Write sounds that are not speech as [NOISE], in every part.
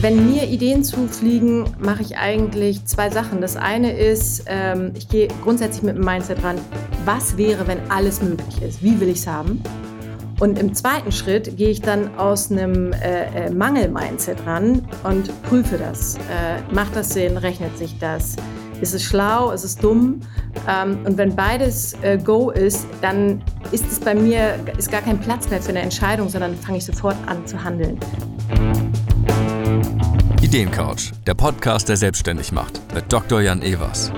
Wenn mir Ideen zufliegen, mache ich eigentlich zwei Sachen. Das eine ist, ähm, ich gehe grundsätzlich mit dem Mindset ran, was wäre, wenn alles möglich ist? Wie will ich es haben? Und im zweiten Schritt gehe ich dann aus einem äh, äh, Mangel-Mindset ran und prüfe das. Äh, macht das Sinn? Rechnet sich das? Ist es schlau? Ist es dumm? Ähm, und wenn beides äh, Go ist, dann ist es bei mir ist gar kein Platz mehr für eine Entscheidung, sondern fange ich sofort an zu handeln. Ideencouch, der Podcast, der selbstständig macht, mit Dr. Jan Evers.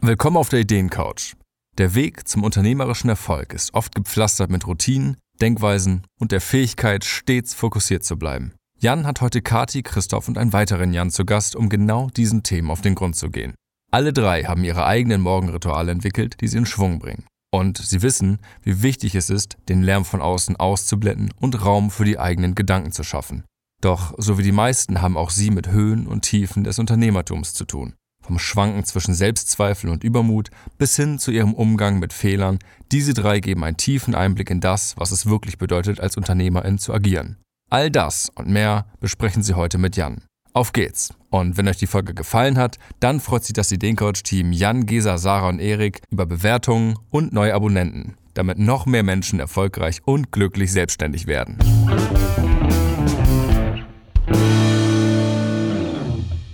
Willkommen auf der Ideencouch. Der Weg zum unternehmerischen Erfolg ist oft gepflastert mit Routinen, Denkweisen und der Fähigkeit, stets fokussiert zu bleiben. Jan hat heute Kati, Christoph und einen weiteren Jan zu Gast, um genau diesen Themen auf den Grund zu gehen. Alle drei haben ihre eigenen Morgenrituale entwickelt, die sie in Schwung bringen. Und sie wissen, wie wichtig es ist, den Lärm von außen auszublenden und Raum für die eigenen Gedanken zu schaffen. Doch so wie die meisten haben auch sie mit Höhen und Tiefen des Unternehmertums zu tun. Vom Schwanken zwischen Selbstzweifel und Übermut bis hin zu ihrem Umgang mit Fehlern, diese drei geben einen tiefen Einblick in das, was es wirklich bedeutet, als Unternehmerin zu agieren. All das und mehr besprechen sie heute mit Jan. Auf geht's! Und wenn euch die Folge gefallen hat, dann freut sich das Ideencoach-Team Jan, Gesa, Sarah und Erik über Bewertungen und neue Abonnenten, damit noch mehr Menschen erfolgreich und glücklich selbstständig werden.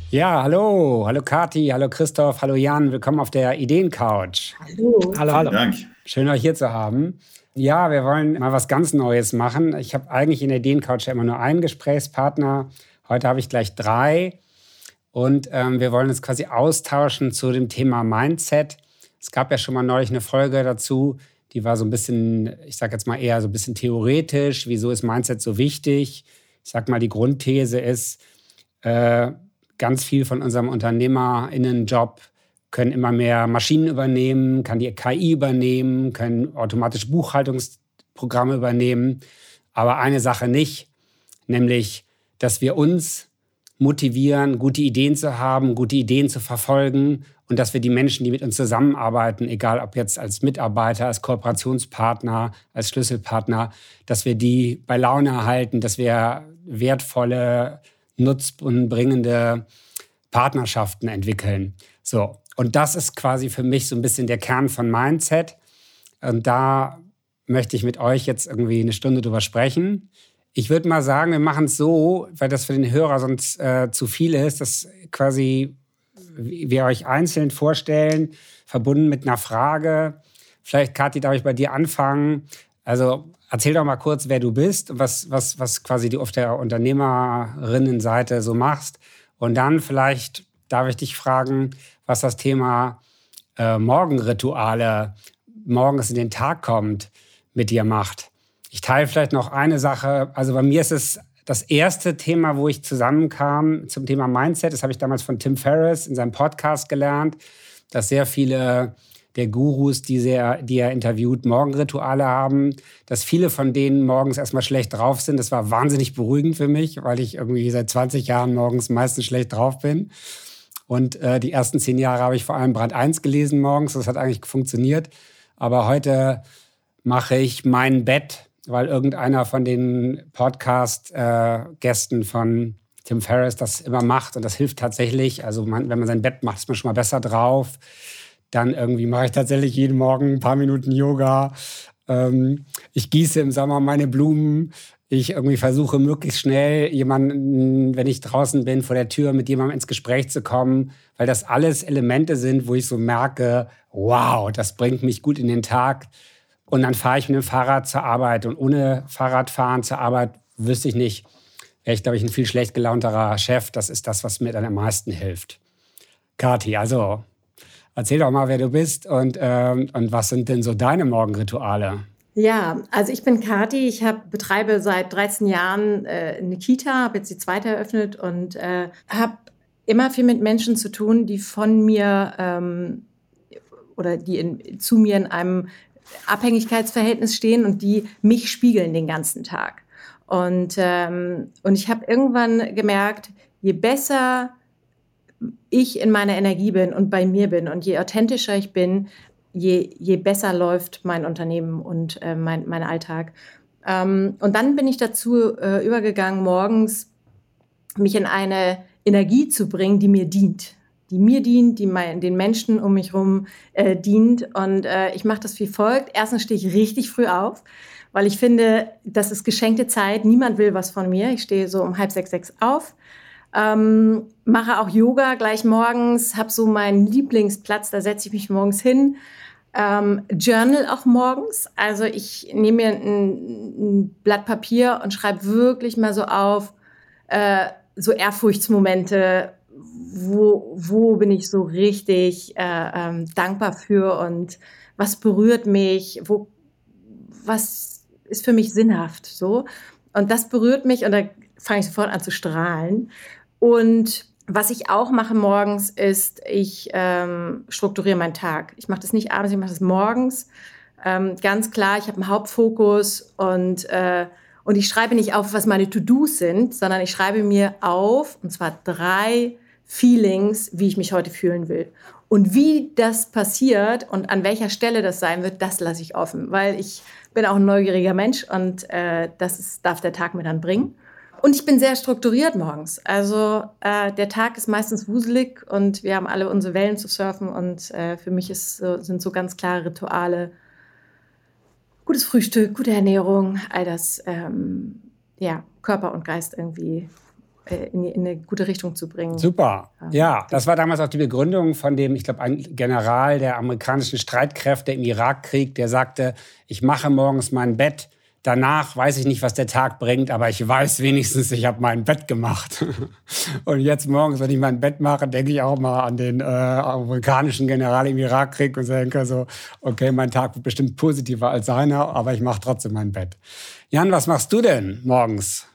Ja, hallo, hallo Kati, hallo Christoph, hallo Jan, willkommen auf der Ideencouch. Hallo. Hallo, hallo. Dank. Schön euch hier zu haben. Ja, wir wollen mal was ganz Neues machen. Ich habe eigentlich in der Ideencouch ja immer nur einen Gesprächspartner. Heute habe ich gleich drei und ähm, wir wollen uns quasi austauschen zu dem Thema Mindset. Es gab ja schon mal neulich eine Folge dazu, die war so ein bisschen, ich sage jetzt mal eher so ein bisschen theoretisch. Wieso ist Mindset so wichtig? Ich sage mal, die Grundthese ist, äh, ganz viel von unserem UnternehmerInnen-Job können immer mehr Maschinen übernehmen, kann die KI übernehmen, können automatisch Buchhaltungsprogramme übernehmen. Aber eine Sache nicht, nämlich dass wir uns motivieren, gute Ideen zu haben, gute Ideen zu verfolgen und dass wir die Menschen, die mit uns zusammenarbeiten, egal ob jetzt als Mitarbeiter, als Kooperationspartner, als Schlüsselpartner, dass wir die bei Laune erhalten, dass wir wertvolle, nutzbringende Partnerschaften entwickeln. So. Und das ist quasi für mich so ein bisschen der Kern von Mindset. Und da möchte ich mit euch jetzt irgendwie eine Stunde drüber sprechen. Ich würde mal sagen, wir machen es so, weil das für den Hörer sonst äh, zu viel ist, dass quasi wir euch einzeln vorstellen, verbunden mit einer Frage. Vielleicht, Kathi, darf ich bei dir anfangen? Also erzähl doch mal kurz, wer du bist und was, was, was quasi du auf der Unternehmerinnenseite so machst. Und dann vielleicht darf ich dich fragen, was das Thema äh, Morgenrituale, morgens in den Tag kommt, mit dir macht. Ich teile vielleicht noch eine Sache. Also bei mir ist es das erste Thema, wo ich zusammenkam zum Thema Mindset. Das habe ich damals von Tim Ferriss in seinem Podcast gelernt, dass sehr viele der Gurus, die, sehr, die er interviewt, Morgenrituale haben, dass viele von denen morgens erstmal schlecht drauf sind. Das war wahnsinnig beruhigend für mich, weil ich irgendwie seit 20 Jahren morgens meistens schlecht drauf bin. Und äh, die ersten zehn Jahre habe ich vor allem Brand 1 gelesen morgens. Das hat eigentlich funktioniert. Aber heute mache ich mein Bett weil irgendeiner von den Podcast-Gästen von Tim Ferriss das immer macht und das hilft tatsächlich. Also man, wenn man sein Bett macht, ist man schon mal besser drauf. Dann irgendwie mache ich tatsächlich jeden Morgen ein paar Minuten Yoga. Ähm, ich gieße im Sommer meine Blumen. Ich irgendwie versuche möglichst schnell jemanden, wenn ich draußen bin, vor der Tür mit jemandem ins Gespräch zu kommen, weil das alles Elemente sind, wo ich so merke, wow, das bringt mich gut in den Tag. Und dann fahre ich mit dem Fahrrad zur Arbeit. Und ohne Fahrradfahren zur Arbeit wüsste ich nicht, wäre ich, glaube ich, ein viel schlecht gelaunterer Chef. Das ist das, was mir dann am meisten hilft. Kathi, also erzähl doch mal, wer du bist und, ähm, und was sind denn so deine Morgenrituale? Ja, also ich bin Kathi. Ich hab, betreibe seit 13 Jahren äh, eine Kita, habe jetzt die zweite eröffnet und äh, habe immer viel mit Menschen zu tun, die von mir ähm, oder die in, zu mir in einem Abhängigkeitsverhältnis stehen und die mich spiegeln den ganzen Tag. Und, ähm, und ich habe irgendwann gemerkt, je besser ich in meiner Energie bin und bei mir bin und je authentischer ich bin, je, je besser läuft mein Unternehmen und äh, mein, mein Alltag. Ähm, und dann bin ich dazu äh, übergegangen, morgens mich in eine Energie zu bringen, die mir dient. Die mir dient, die mein, den Menschen um mich herum äh, dient. Und äh, ich mache das wie folgt. Erstens stehe ich richtig früh auf, weil ich finde, das ist geschenkte Zeit. Niemand will was von mir. Ich stehe so um halb sechs, sechs auf. Ähm, mache auch Yoga gleich morgens, habe so meinen Lieblingsplatz, da setze ich mich morgens hin. Ähm, Journal auch morgens. Also ich nehme mir ein, ein, Blatt Papier und schreibe wirklich mal so auf, äh, so Ehrfurchtsmomente, wo, wo bin ich so richtig äh, ähm, dankbar für und was berührt mich, wo, was ist für mich sinnhaft so. Und das berührt mich und da fange ich sofort an zu strahlen. Und was ich auch mache morgens ist, ich ähm, strukturiere meinen Tag. Ich mache das nicht abends, ich mache das morgens. Ähm, ganz klar, ich habe einen Hauptfokus und, äh, und ich schreibe nicht auf, was meine To-Dos sind, sondern ich schreibe mir auf, und zwar drei Feelings, wie ich mich heute fühlen will. Und wie das passiert und an welcher Stelle das sein wird, das lasse ich offen, weil ich bin auch ein neugieriger Mensch und äh, das ist, darf der Tag mir dann bringen. Und ich bin sehr strukturiert morgens. Also äh, der Tag ist meistens wuselig und wir haben alle unsere Wellen zu surfen. Und äh, für mich ist, sind so ganz klare Rituale, gutes Frühstück, gute Ernährung, all das, ähm, ja, Körper und Geist irgendwie in, in, eine gute Richtung zu bringen. Super. Ja, das war damals auch die Begründung von dem, ich glaube, ein General der amerikanischen Streitkräfte im Irakkrieg, der sagte, ich mache morgens mein Bett Danach weiß ich nicht, was der Tag bringt, aber ich weiß wenigstens, ich habe mein Bett gemacht. [LAUGHS] und jetzt morgens, wenn ich mein Bett mache, denke ich auch mal an den äh, amerikanischen General im Irakkrieg und denke so, okay, mein Tag wird bestimmt positiver als seiner, aber ich mache trotzdem mein Bett. Jan, was machst du denn morgens?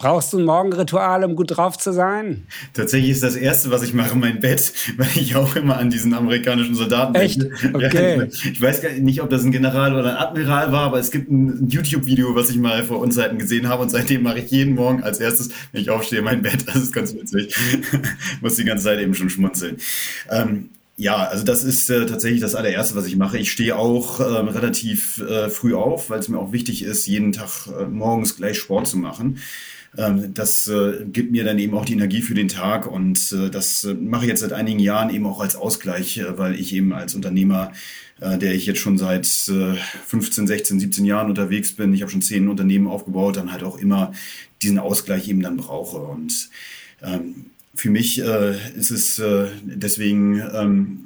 Brauchst du ein Morgenritual, um gut drauf zu sein? Tatsächlich ist das Erste, was ich mache, mein Bett, [LAUGHS] weil ich auch immer an diesen amerikanischen Soldaten Echt? Okay. Ja, ich weiß gar nicht, ob das ein General oder ein Admiral war, aber es gibt ein YouTube-Video, was ich mal vor Unzeiten gesehen habe und seitdem mache ich jeden Morgen als erstes, wenn ich aufstehe, mein Bett. Das ist ganz witzig. ich [LAUGHS] muss die ganze Zeit eben schon schmunzeln. Ähm, ja, also das ist äh, tatsächlich das allererste, was ich mache. Ich stehe auch äh, relativ äh, früh auf, weil es mir auch wichtig ist, jeden Tag äh, morgens gleich Sport zu machen. Ähm, das äh, gibt mir dann eben auch die Energie für den Tag und äh, das äh, mache ich jetzt seit einigen Jahren eben auch als Ausgleich, weil ich eben als Unternehmer der ich jetzt schon seit 15, 16, 17 Jahren unterwegs bin. Ich habe schon zehn Unternehmen aufgebaut, dann halt auch immer diesen Ausgleich eben dann brauche. Und ähm, für mich ist es deswegen ähm,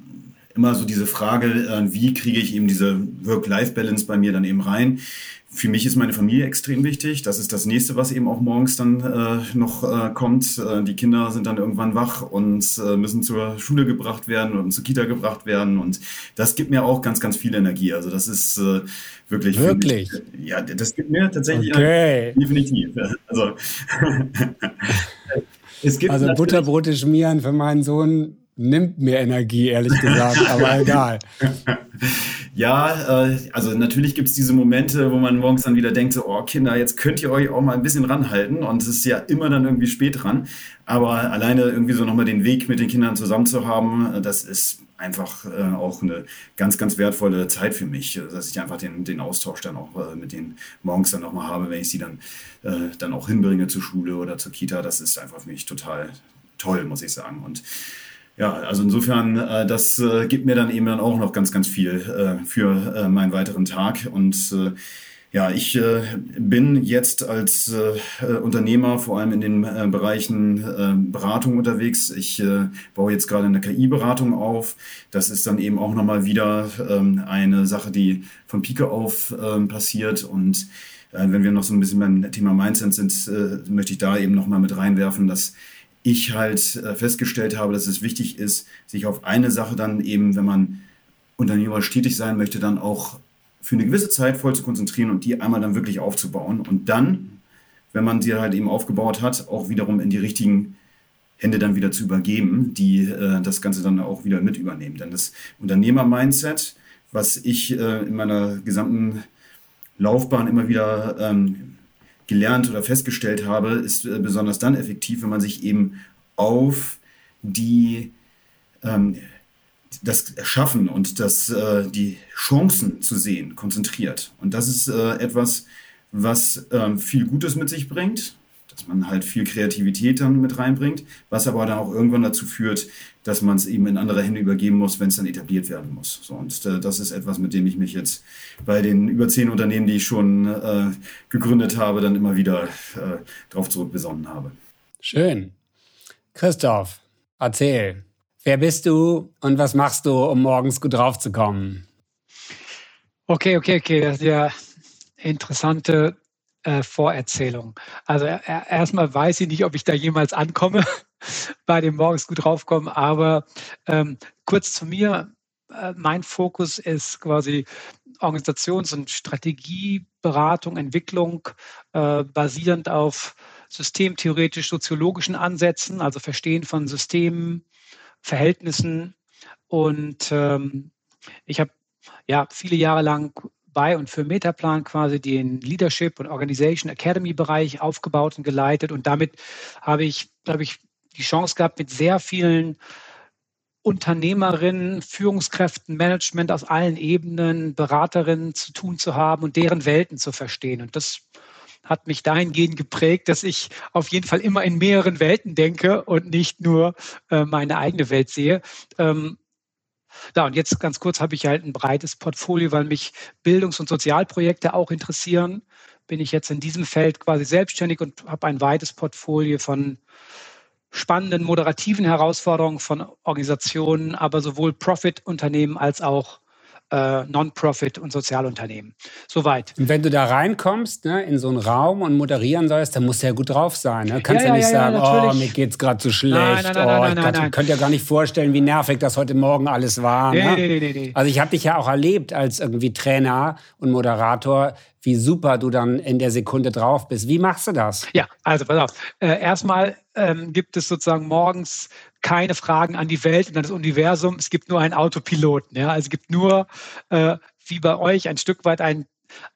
immer so diese Frage, wie kriege ich eben diese Work-Life-Balance bei mir dann eben rein? Für mich ist meine Familie extrem wichtig. Das ist das nächste, was eben auch morgens dann äh, noch äh, kommt. Äh, die Kinder sind dann irgendwann wach und äh, müssen zur Schule gebracht werden oder zur Kita gebracht werden. Und das gibt mir auch ganz, ganz viel Energie. Also das ist äh, wirklich. Wirklich? Mich, ja, das gibt mir tatsächlich okay. definitiv. Also, [LAUGHS] es gibt also Butterbrote schmieren für meinen Sohn nimmt mir Energie, ehrlich gesagt, aber [LAUGHS] egal. [LAUGHS] Ja, äh, also natürlich gibt es diese Momente, wo man morgens dann wieder denkt, so, oh Kinder, jetzt könnt ihr euch auch mal ein bisschen ranhalten und es ist ja immer dann irgendwie spät dran. Aber alleine irgendwie so nochmal den Weg mit den Kindern zusammen zu haben, äh, das ist einfach äh, auch eine ganz, ganz wertvolle Zeit für mich, dass ich einfach den, den Austausch dann auch äh, mit denen morgens dann nochmal habe, wenn ich sie dann, dann auch hinbringe zur Schule oder zur Kita. Das ist einfach für mich total toll, muss ich sagen. Und ja, also insofern, äh, das äh, gibt mir dann eben dann auch noch ganz, ganz viel äh, für äh, meinen weiteren Tag. Und äh, ja, ich äh, bin jetzt als Unternehmer vor allem in den Bereichen Beratung unterwegs. Ich baue jetzt gerade eine KI-Beratung auf. Das ist dann eben auch nochmal wieder ähm, eine Sache, die von Pike auf ähm, passiert. Und wenn wir noch so ein bisschen beim Thema Mindset sind, möchte ich da eben nochmal mit reinwerfen, dass ich halt äh, festgestellt habe, dass es wichtig ist, sich auf eine Sache dann eben, wenn man unternehmerisch tätig sein möchte, dann auch für eine gewisse Zeit voll zu konzentrieren und die einmal dann wirklich aufzubauen und dann, wenn man sie halt eben aufgebaut hat, auch wiederum in die richtigen Hände dann wieder zu übergeben, die äh, das Ganze dann auch wieder mit übernehmen. Denn das Unternehmer-Mindset, was ich äh, in meiner gesamten Laufbahn immer wieder ähm, gelernt oder festgestellt habe, ist äh, besonders dann effektiv, wenn man sich eben auf die ähm, das Schaffen und das, äh, die Chancen zu sehen konzentriert. Und das ist äh, etwas, was ähm, viel Gutes mit sich bringt, dass man halt viel Kreativität dann mit reinbringt, was aber dann auch irgendwann dazu führt, dass man es eben in andere Hände übergeben muss, wenn es dann etabliert werden muss. So, und äh, das ist etwas, mit dem ich mich jetzt bei den über zehn Unternehmen, die ich schon äh, gegründet habe, dann immer wieder äh, darauf zurückbesonnen habe. Schön. Christoph, erzähl. Wer bist du und was machst du, um morgens gut draufzukommen? Okay, okay, okay. Das ist ja interessante äh, Vorerzählung. Also äh, erstmal weiß ich nicht, ob ich da jemals ankomme [LAUGHS] bei dem morgens gut draufkommen, aber ähm, kurz zu mir. Äh, mein Fokus ist quasi Organisations- und Strategieberatung, Entwicklung, äh, basierend auf systemtheoretisch-soziologischen Ansätzen, also Verstehen von Systemen, Verhältnissen. Und ähm, ich habe ja viele Jahre lang bei und für Metaplan quasi den Leadership und Organization Academy Bereich aufgebaut und geleitet. Und damit habe ich, glaube ich, die Chance gehabt, mit sehr vielen Unternehmerinnen, Führungskräften, Management aus allen Ebenen, Beraterinnen zu tun zu haben und deren Welten zu verstehen. Und das hat mich dahingehend geprägt, dass ich auf jeden Fall immer in mehreren Welten denke und nicht nur äh, meine eigene Welt sehe. Ähm, ja, und jetzt ganz kurz habe ich halt ein breites Portfolio, weil mich Bildungs- und Sozialprojekte auch interessieren. Bin ich jetzt in diesem Feld quasi selbstständig und habe ein weites Portfolio von spannenden moderativen Herausforderungen von Organisationen, aber sowohl Profit-Unternehmen als auch äh, Non-Profit und Sozialunternehmen. Soweit. Und wenn du da reinkommst, ne, in so einen Raum und moderieren sollst, dann musst du ja gut drauf sein. Ne? Kannst ja, ja, ja nicht sagen, ja, oh, mir geht's gerade zu so schlecht. Nein, nein, nein, oh, nein, nein, nein, ich könnte ja gar nicht vorstellen, wie nervig das heute Morgen alles war. Nee, ne? nee, nee, nee, Also ich habe dich ja auch erlebt als irgendwie Trainer und Moderator, wie super du dann in der Sekunde drauf bist. Wie machst du das? Ja, also pass auf. Äh, erstmal ähm, gibt es sozusagen morgens keine Fragen an die Welt und an das Universum. Es gibt nur einen Autopiloten. Ja? Also es gibt nur, äh, wie bei euch, ein Stück weit ein,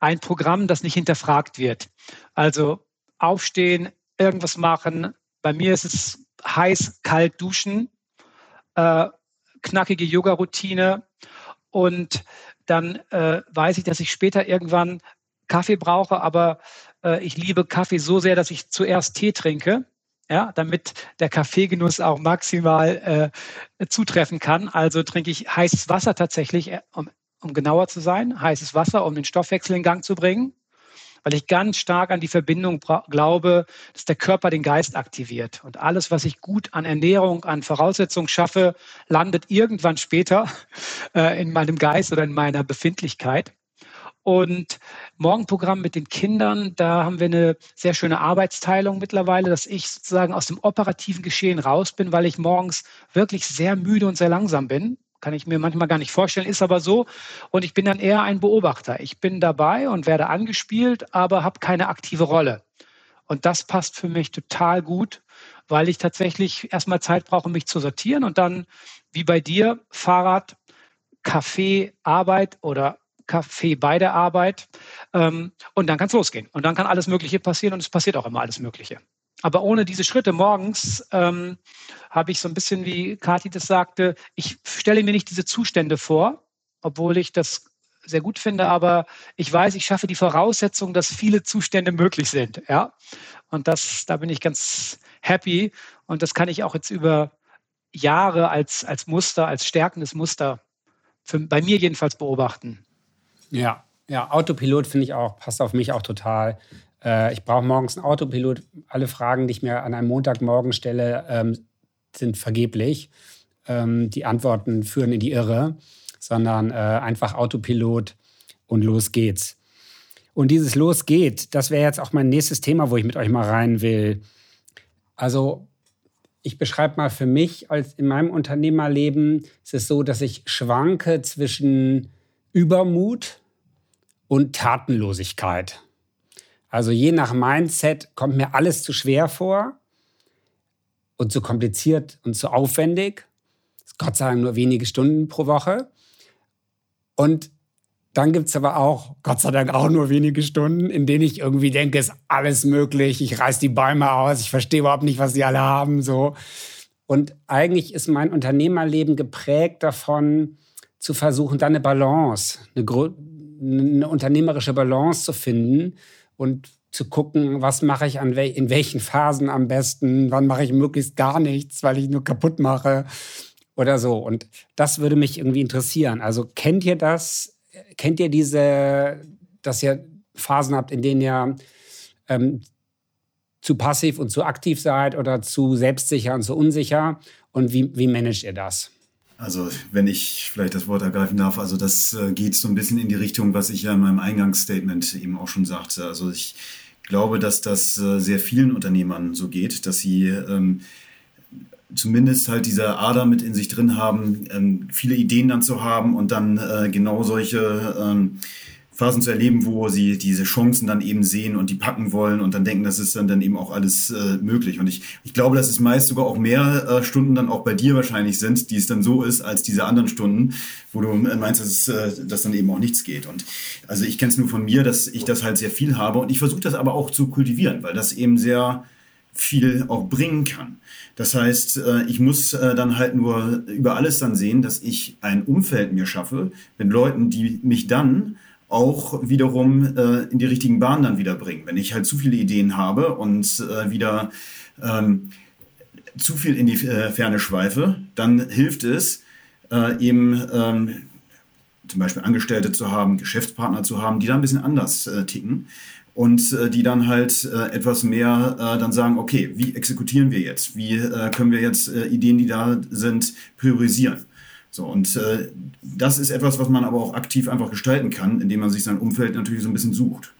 ein Programm, das nicht hinterfragt wird. Also aufstehen, irgendwas machen. Bei mir ist es heiß, kalt duschen, äh, knackige Yoga-Routine und dann äh, weiß ich, dass ich später irgendwann Kaffee brauche, aber äh, ich liebe Kaffee so sehr, dass ich zuerst Tee trinke ja, damit der Kaffeegenuss auch maximal äh, zutreffen kann. Also trinke ich heißes Wasser tatsächlich, äh, um, um genauer zu sein, heißes Wasser, um den Stoffwechsel in Gang zu bringen, weil ich ganz stark an die Verbindung glaube, dass der Körper den Geist aktiviert. Und alles, was ich gut an Ernährung, an Voraussetzungen schaffe, landet irgendwann später [LAUGHS] äh, in meinem Geist oder in meiner Befindlichkeit. Und Morgenprogramm mit den Kindern, da haben wir eine sehr schöne Arbeitsteilung mittlerweile, dass ich sozusagen aus dem operativen Geschehen raus bin, weil ich morgens wirklich sehr müde und sehr langsam bin. Kann ich mir manchmal gar nicht vorstellen, ist aber so. Und ich bin dann eher ein Beobachter. Ich bin dabei und werde angespielt, aber habe keine aktive Rolle. Und das passt für mich total gut, weil ich tatsächlich erstmal Zeit brauche, mich zu sortieren und dann, wie bei dir, Fahrrad, Kaffee, Arbeit oder Kaffee bei der Arbeit. Ähm, und dann kann es losgehen. Und dann kann alles Mögliche passieren und es passiert auch immer alles Mögliche. Aber ohne diese Schritte morgens ähm, habe ich so ein bisschen, wie Kathi das sagte, ich stelle mir nicht diese Zustände vor, obwohl ich das sehr gut finde, aber ich weiß, ich schaffe die Voraussetzung, dass viele Zustände möglich sind. Ja? Und das, da bin ich ganz happy. Und das kann ich auch jetzt über Jahre als, als Muster, als stärkendes Muster für, bei mir jedenfalls beobachten. Ja, ja, Autopilot finde ich auch, passt auf mich auch total. Äh, ich brauche morgens einen Autopilot. Alle Fragen, die ich mir an einem Montagmorgen stelle, ähm, sind vergeblich. Ähm, die Antworten führen in die Irre, sondern äh, einfach Autopilot und los geht's. Und dieses Los geht, das wäre jetzt auch mein nächstes Thema, wo ich mit euch mal rein will. Also ich beschreibe mal für mich als in meinem Unternehmerleben, es ist so, dass ich schwanke zwischen Übermut und Tatenlosigkeit. Also je nach Mindset kommt mir alles zu schwer vor und zu kompliziert und zu aufwendig. Gott sei Dank nur wenige Stunden pro Woche. Und dann gibt es aber auch, Gott sei Dank, auch nur wenige Stunden, in denen ich irgendwie denke, ist alles möglich. Ich reiß die Bäume aus, ich verstehe überhaupt nicht, was sie alle haben. So. Und eigentlich ist mein Unternehmerleben geprägt davon, zu versuchen, dann eine Balance, eine, eine unternehmerische Balance zu finden und zu gucken, was mache ich an wel in welchen Phasen am besten, wann mache ich möglichst gar nichts, weil ich nur kaputt mache oder so. Und das würde mich irgendwie interessieren. Also kennt ihr das? Kennt ihr diese, dass ihr Phasen habt, in denen ihr ähm, zu passiv und zu aktiv seid oder zu selbstsicher und zu unsicher? Und wie, wie managt ihr das? Also, wenn ich vielleicht das Wort ergreifen darf, also das äh, geht so ein bisschen in die Richtung, was ich ja in meinem Eingangsstatement eben auch schon sagte. Also ich glaube, dass das äh, sehr vielen Unternehmern so geht, dass sie ähm, zumindest halt diese Ader mit in sich drin haben, ähm, viele Ideen dann zu haben und dann äh, genau solche ähm, Phasen zu erleben, wo sie diese Chancen dann eben sehen und die packen wollen und dann denken, das ist dann, dann eben auch alles äh, möglich. Und ich, ich glaube, dass es meist sogar auch mehr äh, Stunden dann auch bei dir wahrscheinlich sind, die es dann so ist, als diese anderen Stunden, wo du äh, meinst, dass, äh, dass dann eben auch nichts geht. Und also ich kenne es nur von mir, dass ich das halt sehr viel habe und ich versuche das aber auch zu kultivieren, weil das eben sehr viel auch bringen kann. Das heißt, äh, ich muss äh, dann halt nur über alles dann sehen, dass ich ein Umfeld mir schaffe mit Leuten, die mich dann auch wiederum äh, in die richtigen Bahnen dann wieder bringen. Wenn ich halt zu viele Ideen habe und äh, wieder ähm, zu viel in die äh, Ferne schweife, dann hilft es äh, eben ähm, zum Beispiel Angestellte zu haben, Geschäftspartner zu haben, die da ein bisschen anders äh, ticken und äh, die dann halt etwas mehr dann sagen, okay, wie exekutieren wir jetzt? Wie können wir jetzt Ideen, die da sind, priorisieren? So, und äh, das ist etwas, was man aber auch aktiv einfach gestalten kann, indem man sich sein Umfeld natürlich so ein bisschen sucht.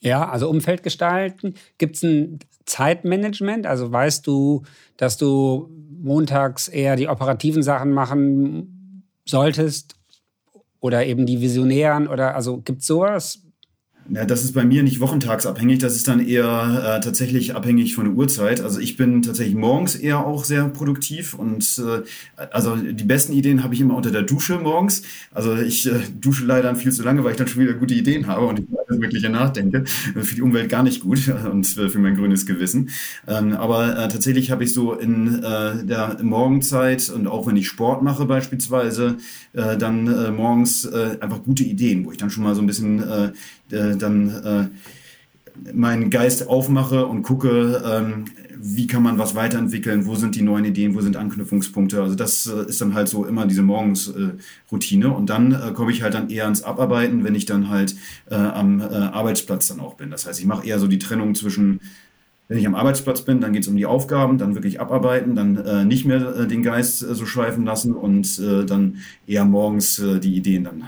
Ja, also Umfeld gestalten. Gibt es ein Zeitmanagement? Also weißt du, dass du montags eher die operativen Sachen machen solltest oder eben die visionären oder also gibt es sowas? Ja, das ist bei mir nicht wochentagsabhängig, das ist dann eher äh, tatsächlich abhängig von der Uhrzeit. Also ich bin tatsächlich morgens eher auch sehr produktiv und äh, also die besten Ideen habe ich immer unter der Dusche morgens. Also ich äh, dusche leider viel zu lange, weil ich dann schon wieder gute Ideen habe und ich wirklich nachdenke. Für die Umwelt gar nicht gut [LAUGHS] und für mein grünes Gewissen. Ähm, aber äh, tatsächlich habe ich so in äh, der Morgenzeit und auch wenn ich Sport mache beispielsweise, äh, dann äh, morgens äh, einfach gute Ideen, wo ich dann schon mal so ein bisschen äh, äh, dann äh, meinen Geist aufmache und gucke, ähm, wie kann man was weiterentwickeln, wo sind die neuen Ideen, wo sind Anknüpfungspunkte. Also das äh, ist dann halt so immer diese Morgensroutine. und dann äh, komme ich halt dann eher ins Abarbeiten, wenn ich dann halt äh, am äh, Arbeitsplatz dann auch bin. Das heißt, ich mache eher so die Trennung zwischen wenn ich am Arbeitsplatz bin, dann geht es um die Aufgaben, dann wirklich abarbeiten, dann äh, nicht mehr äh, den Geist äh, so schweifen lassen und äh, dann eher morgens äh, die Ideen dann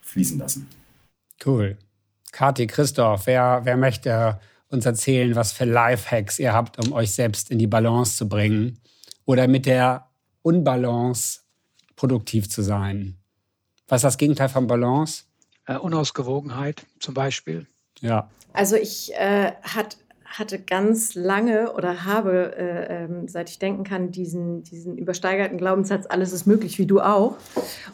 fließen lassen. Cool. Kathi, Christoph, wer, wer möchte uns erzählen, was für Lifehacks ihr habt, um euch selbst in die Balance zu bringen oder mit der Unbalance produktiv zu sein? Was ist das Gegenteil von Balance? Äh, Unausgewogenheit zum Beispiel. Ja. Also ich äh, hat, hatte ganz lange oder habe, äh, ähm, seit ich denken kann, diesen, diesen übersteigerten Glaubenssatz, alles ist möglich, wie du auch.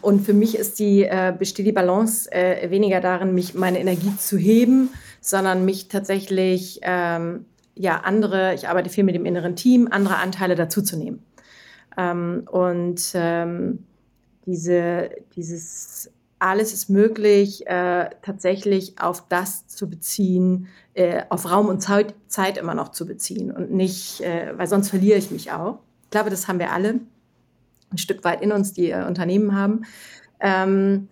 Und für mich ist die, äh, besteht die Balance äh, weniger darin, mich meine Energie zu heben, sondern mich tatsächlich, ähm, ja, andere, ich arbeite viel mit dem inneren Team, andere Anteile dazuzunehmen. Ähm, und ähm, diese, dieses alles ist möglich, äh, tatsächlich auf das zu beziehen, äh, auf Raum und Zeit, Zeit, immer noch zu beziehen und nicht, äh, weil sonst verliere ich mich auch. Ich glaube, das haben wir alle ein Stück weit in uns, die äh, Unternehmen haben. Ähm,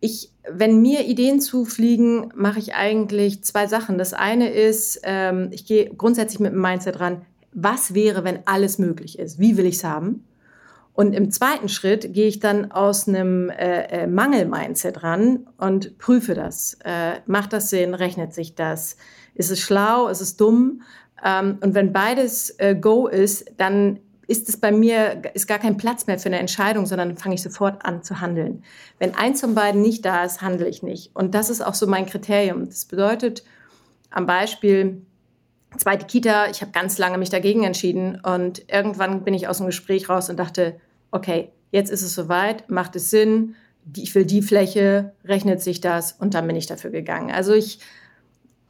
ich, wenn mir Ideen zufliegen, mache ich eigentlich zwei Sachen. Das eine ist, ähm, ich gehe grundsätzlich mit dem Mindset ran, was wäre, wenn alles möglich ist? Wie will ich es haben? Und im zweiten Schritt gehe ich dann aus einem äh, äh, Mangel-Mindset ran und prüfe das. Äh, macht das Sinn? Rechnet sich das? Ist es schlau? Ist es dumm? Ähm, und wenn beides äh, Go ist, dann ist es bei mir, ist gar kein Platz mehr für eine Entscheidung, sondern fange ich sofort an zu handeln. Wenn eins von beiden nicht da ist, handle ich nicht. Und das ist auch so mein Kriterium. Das bedeutet, am Beispiel, zweite Kita, ich habe ganz lange mich dagegen entschieden und irgendwann bin ich aus dem Gespräch raus und dachte, okay, jetzt ist es soweit, macht es Sinn, ich will die Fläche, rechnet sich das und dann bin ich dafür gegangen. Also ich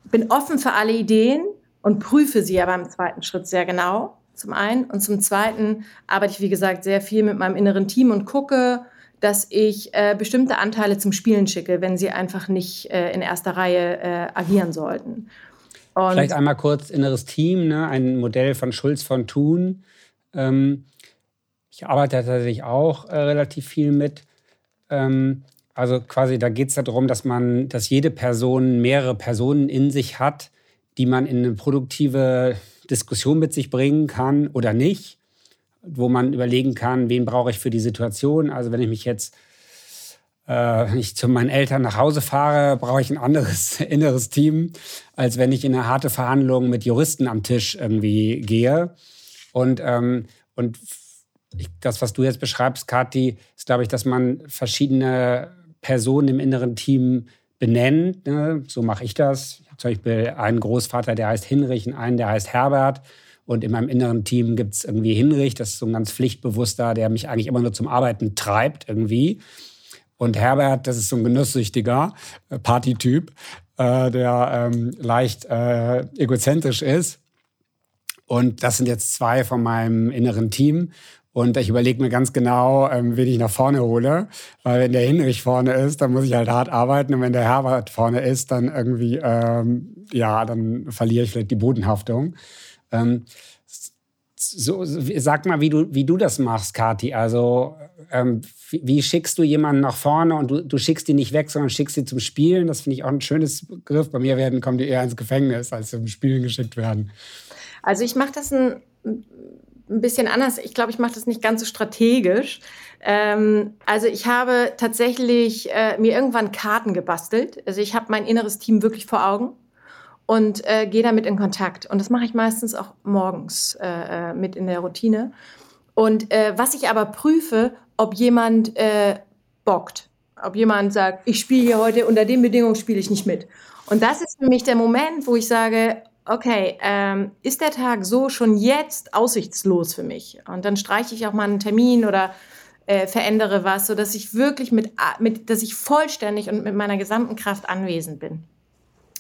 bin offen für alle Ideen und prüfe sie aber im zweiten Schritt sehr genau, zum einen. Und zum zweiten arbeite ich, wie gesagt, sehr viel mit meinem inneren Team und gucke, dass ich äh, bestimmte Anteile zum Spielen schicke, wenn sie einfach nicht äh, in erster Reihe äh, agieren sollten. Und Vielleicht einmal kurz inneres Team, ne? ein Modell von Schulz von Thun. Ähm, ich arbeite tatsächlich auch äh, relativ viel mit. Ähm, also quasi, da geht es darum, dass man, dass jede Person mehrere Personen in sich hat, die man in eine produktive Diskussion mit sich bringen kann oder nicht, wo man überlegen kann, wen brauche ich für die Situation. Also wenn ich mich jetzt äh, wenn ich zu meinen Eltern nach Hause fahre, brauche ich ein anderes [LAUGHS] inneres Team, als wenn ich in eine harte Verhandlung mit Juristen am Tisch irgendwie gehe. Und, ähm, und ich, das, was du jetzt beschreibst, Kathi, ist, glaube ich, dass man verschiedene Personen im inneren Team benennt. Ne? So mache ich das. Ich habe zum Beispiel einen Großvater, der heißt Hinrich und einen, der heißt Herbert. Und in meinem inneren Team gibt es irgendwie Hinrich, das ist so ein ganz pflichtbewusster, der mich eigentlich immer nur zum Arbeiten treibt irgendwie. Und Herbert, das ist so ein genusssüchtiger äh, Partytyp, äh, der ähm, leicht äh, egozentrisch ist. Und das sind jetzt zwei von meinem inneren Team. Und ich überlege mir ganz genau, ähm, wen ich nach vorne hole. Weil wenn der Hinrich vorne ist, dann muss ich halt hart arbeiten. Und wenn der Herbert vorne ist, dann irgendwie, ähm, ja, dann verliere ich vielleicht die Bodenhaftung. Ähm, so, sag mal, wie du, wie du das machst, Kathi. Also, ähm, wie, wie, schickst du jemanden nach vorne und du, du schickst ihn nicht weg, sondern schickst ihn zum Spielen? Das finde ich auch ein schönes Begriff. Bei mir werden, kommen die eher ins Gefängnis, als zum Spielen geschickt werden. Also, ich mache das ein ein bisschen anders. Ich glaube, ich mache das nicht ganz so strategisch. Ähm, also ich habe tatsächlich äh, mir irgendwann Karten gebastelt. Also ich habe mein inneres Team wirklich vor Augen und äh, gehe damit in Kontakt. Und das mache ich meistens auch morgens äh, äh mit in der Routine. Und äh, was ich aber prüfe, ob jemand äh, bockt. Ob jemand sagt, ich spiele hier heute, unter den Bedingungen spiele ich nicht mit. Und das ist für mich der Moment, wo ich sage, okay, ähm, ist der Tag so schon jetzt aussichtslos für mich? Und dann streiche ich auch mal einen Termin oder äh, verändere was, sodass ich wirklich mit, mit, dass ich vollständig und mit meiner gesamten Kraft anwesend bin.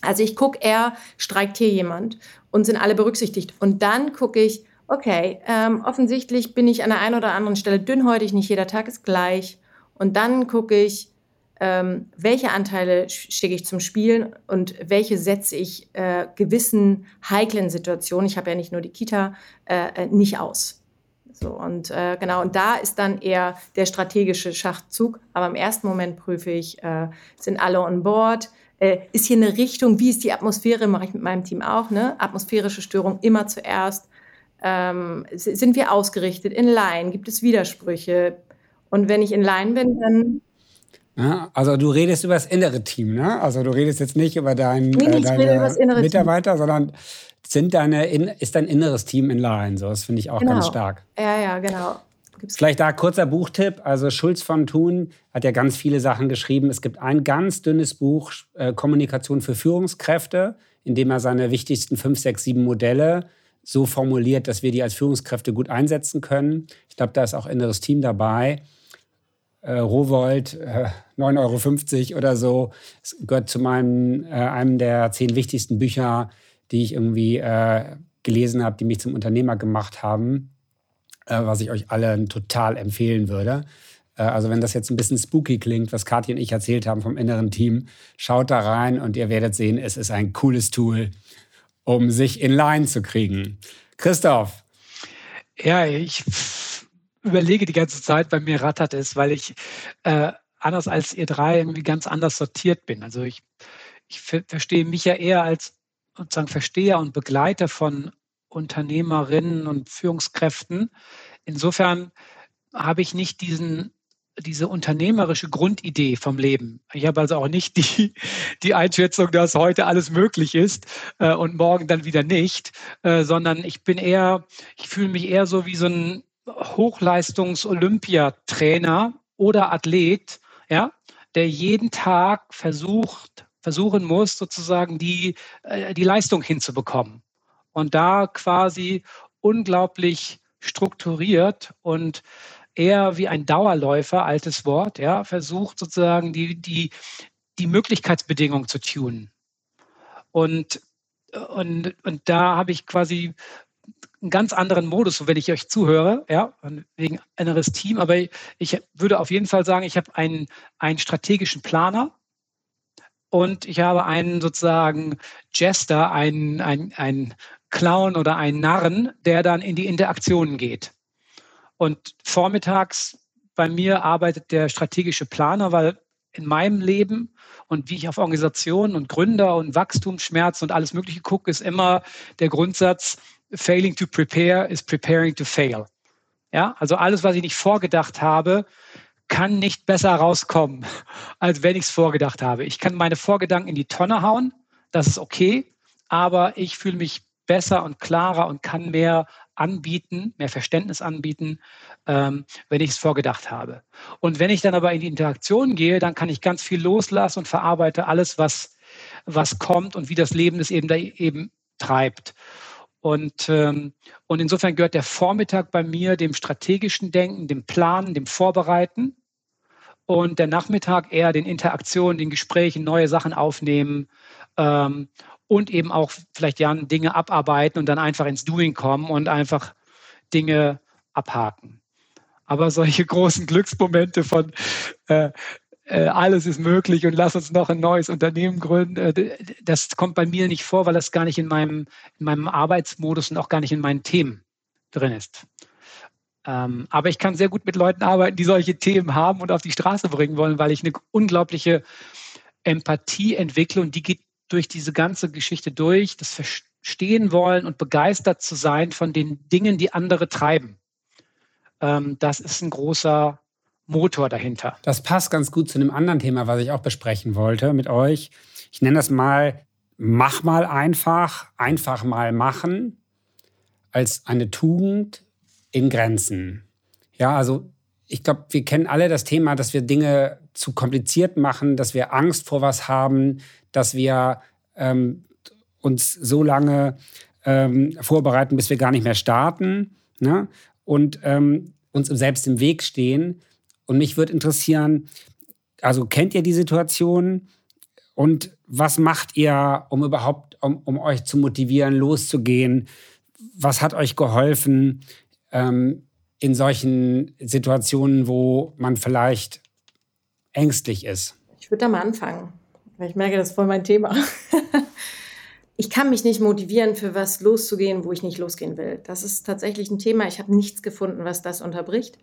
Also ich gucke eher, streikt hier jemand und sind alle berücksichtigt. Und dann gucke ich, okay, ähm, offensichtlich bin ich an der einen oder anderen Stelle dünnhäutig, nicht jeder Tag ist gleich. Und dann gucke ich, ähm, welche Anteile schicke ich zum Spielen und welche setze ich äh, gewissen heiklen Situationen, ich habe ja nicht nur die Kita, äh, äh, nicht aus. So, und äh, genau, und da ist dann eher der strategische Schachzug. Aber im ersten Moment prüfe ich, äh, sind alle on board? Äh, ist hier eine Richtung, wie ist die Atmosphäre, mache ich mit meinem Team auch, ne? Atmosphärische Störung immer zuerst. Ähm, sind wir ausgerichtet in Line? Gibt es Widersprüche? Und wenn ich in Line bin, dann ja, also du redest über das innere Team, ne? Also du redest jetzt nicht über deinen nee, äh, deine Mitarbeiter, Team. sondern sind deine, ist dein inneres Team in Line. So, das finde ich auch genau. ganz stark. Ja, ja, genau. Gibt's Vielleicht da kurzer Buchtipp. Also Schulz von Thun hat ja ganz viele Sachen geschrieben. Es gibt ein ganz dünnes Buch, äh, Kommunikation für Führungskräfte, in dem er seine wichtigsten fünf, sechs, sieben Modelle so formuliert, dass wir die als Führungskräfte gut einsetzen können. Ich glaube, da ist auch inneres Team dabei äh, Rowold, äh, 9,50 Euro oder so. Es gehört zu meinem, äh, einem der zehn wichtigsten Bücher, die ich irgendwie äh, gelesen habe, die mich zum Unternehmer gemacht haben, äh, was ich euch allen total empfehlen würde. Äh, also wenn das jetzt ein bisschen spooky klingt, was Kathi und ich erzählt haben vom inneren Team, schaut da rein und ihr werdet sehen, es ist ein cooles Tool, um sich in Line zu kriegen. Christoph. Ja, ich überlege die ganze Zeit, bei mir rattert es, weil ich äh, anders als ihr drei irgendwie ganz anders sortiert bin. Also ich, ich verstehe mich ja eher als sozusagen Versteher und Begleiter von Unternehmerinnen und Führungskräften. Insofern habe ich nicht diesen diese unternehmerische Grundidee vom Leben. Ich habe also auch nicht die, [LAUGHS] die Einschätzung, dass heute alles möglich ist äh, und morgen dann wieder nicht, äh, sondern ich bin eher, ich fühle mich eher so wie so ein Hochleistungs-Olympiatrainer oder Athlet, ja, der jeden Tag versucht, versuchen muss, sozusagen die, äh, die Leistung hinzubekommen. Und da quasi unglaublich strukturiert und eher wie ein Dauerläufer, altes Wort, ja, versucht sozusagen die, die, die Möglichkeitsbedingungen zu tunen. Und, und, und da habe ich quasi einen ganz anderen Modus, wenn ich euch zuhöre, ja, wegen anderes Team. Aber ich würde auf jeden Fall sagen, ich habe einen, einen strategischen Planer und ich habe einen sozusagen Jester, einen, einen, einen Clown oder einen Narren, der dann in die Interaktionen geht. Und vormittags bei mir arbeitet der strategische Planer, weil in meinem Leben und wie ich auf Organisationen und Gründer und Wachstumsschmerz und alles Mögliche gucke, ist immer der Grundsatz, failing to prepare is preparing to fail. Ja, also alles, was ich nicht vorgedacht habe, kann nicht besser rauskommen, [LAUGHS] als wenn ich es vorgedacht habe. Ich kann meine Vorgedanken in die Tonne hauen, das ist okay, aber ich fühle mich besser und klarer und kann mehr anbieten, mehr Verständnis anbieten, ähm, wenn ich es vorgedacht habe. Und wenn ich dann aber in die Interaktion gehe, dann kann ich ganz viel loslassen und verarbeite alles, was, was kommt und wie das Leben es eben da eben treibt. Und, ähm, und insofern gehört der Vormittag bei mir dem strategischen Denken, dem Planen, dem Vorbereiten und der Nachmittag eher den Interaktionen, den Gesprächen, neue Sachen aufnehmen ähm, und eben auch vielleicht ja Dinge abarbeiten und dann einfach ins Doing kommen und einfach Dinge abhaken. Aber solche [LAUGHS] großen Glücksmomente von äh, alles ist möglich und lass uns noch ein neues Unternehmen gründen, äh, das kommt bei mir nicht vor, weil das gar nicht in meinem, in meinem Arbeitsmodus und auch gar nicht in meinen Themen drin ist. Ähm, aber ich kann sehr gut mit Leuten arbeiten, die solche Themen haben und auf die Straße bringen wollen, weil ich eine unglaubliche Empathie entwickle und die geht durch diese ganze Geschichte durch, das verstehen wollen und begeistert zu sein von den Dingen, die andere treiben. Ähm, das ist ein großer Motor dahinter. Das passt ganz gut zu einem anderen Thema, was ich auch besprechen wollte mit euch. Ich nenne das mal, mach mal einfach, einfach mal machen, als eine Tugend in Grenzen. Ja, also ich glaube, wir kennen alle das Thema, dass wir Dinge zu kompliziert machen, dass wir Angst vor was haben, dass wir ähm, uns so lange ähm, vorbereiten, bis wir gar nicht mehr starten ne? und ähm, uns selbst im Weg stehen. Und mich würde interessieren, also kennt ihr die Situation und was macht ihr, um überhaupt, um, um euch zu motivieren, loszugehen? Was hat euch geholfen ähm, in solchen Situationen, wo man vielleicht ängstlich ist? Ich würde da mal anfangen. Ich merke, das ist voll mein Thema. [LAUGHS] ich kann mich nicht motivieren, für was loszugehen, wo ich nicht losgehen will. Das ist tatsächlich ein Thema. Ich habe nichts gefunden, was das unterbricht.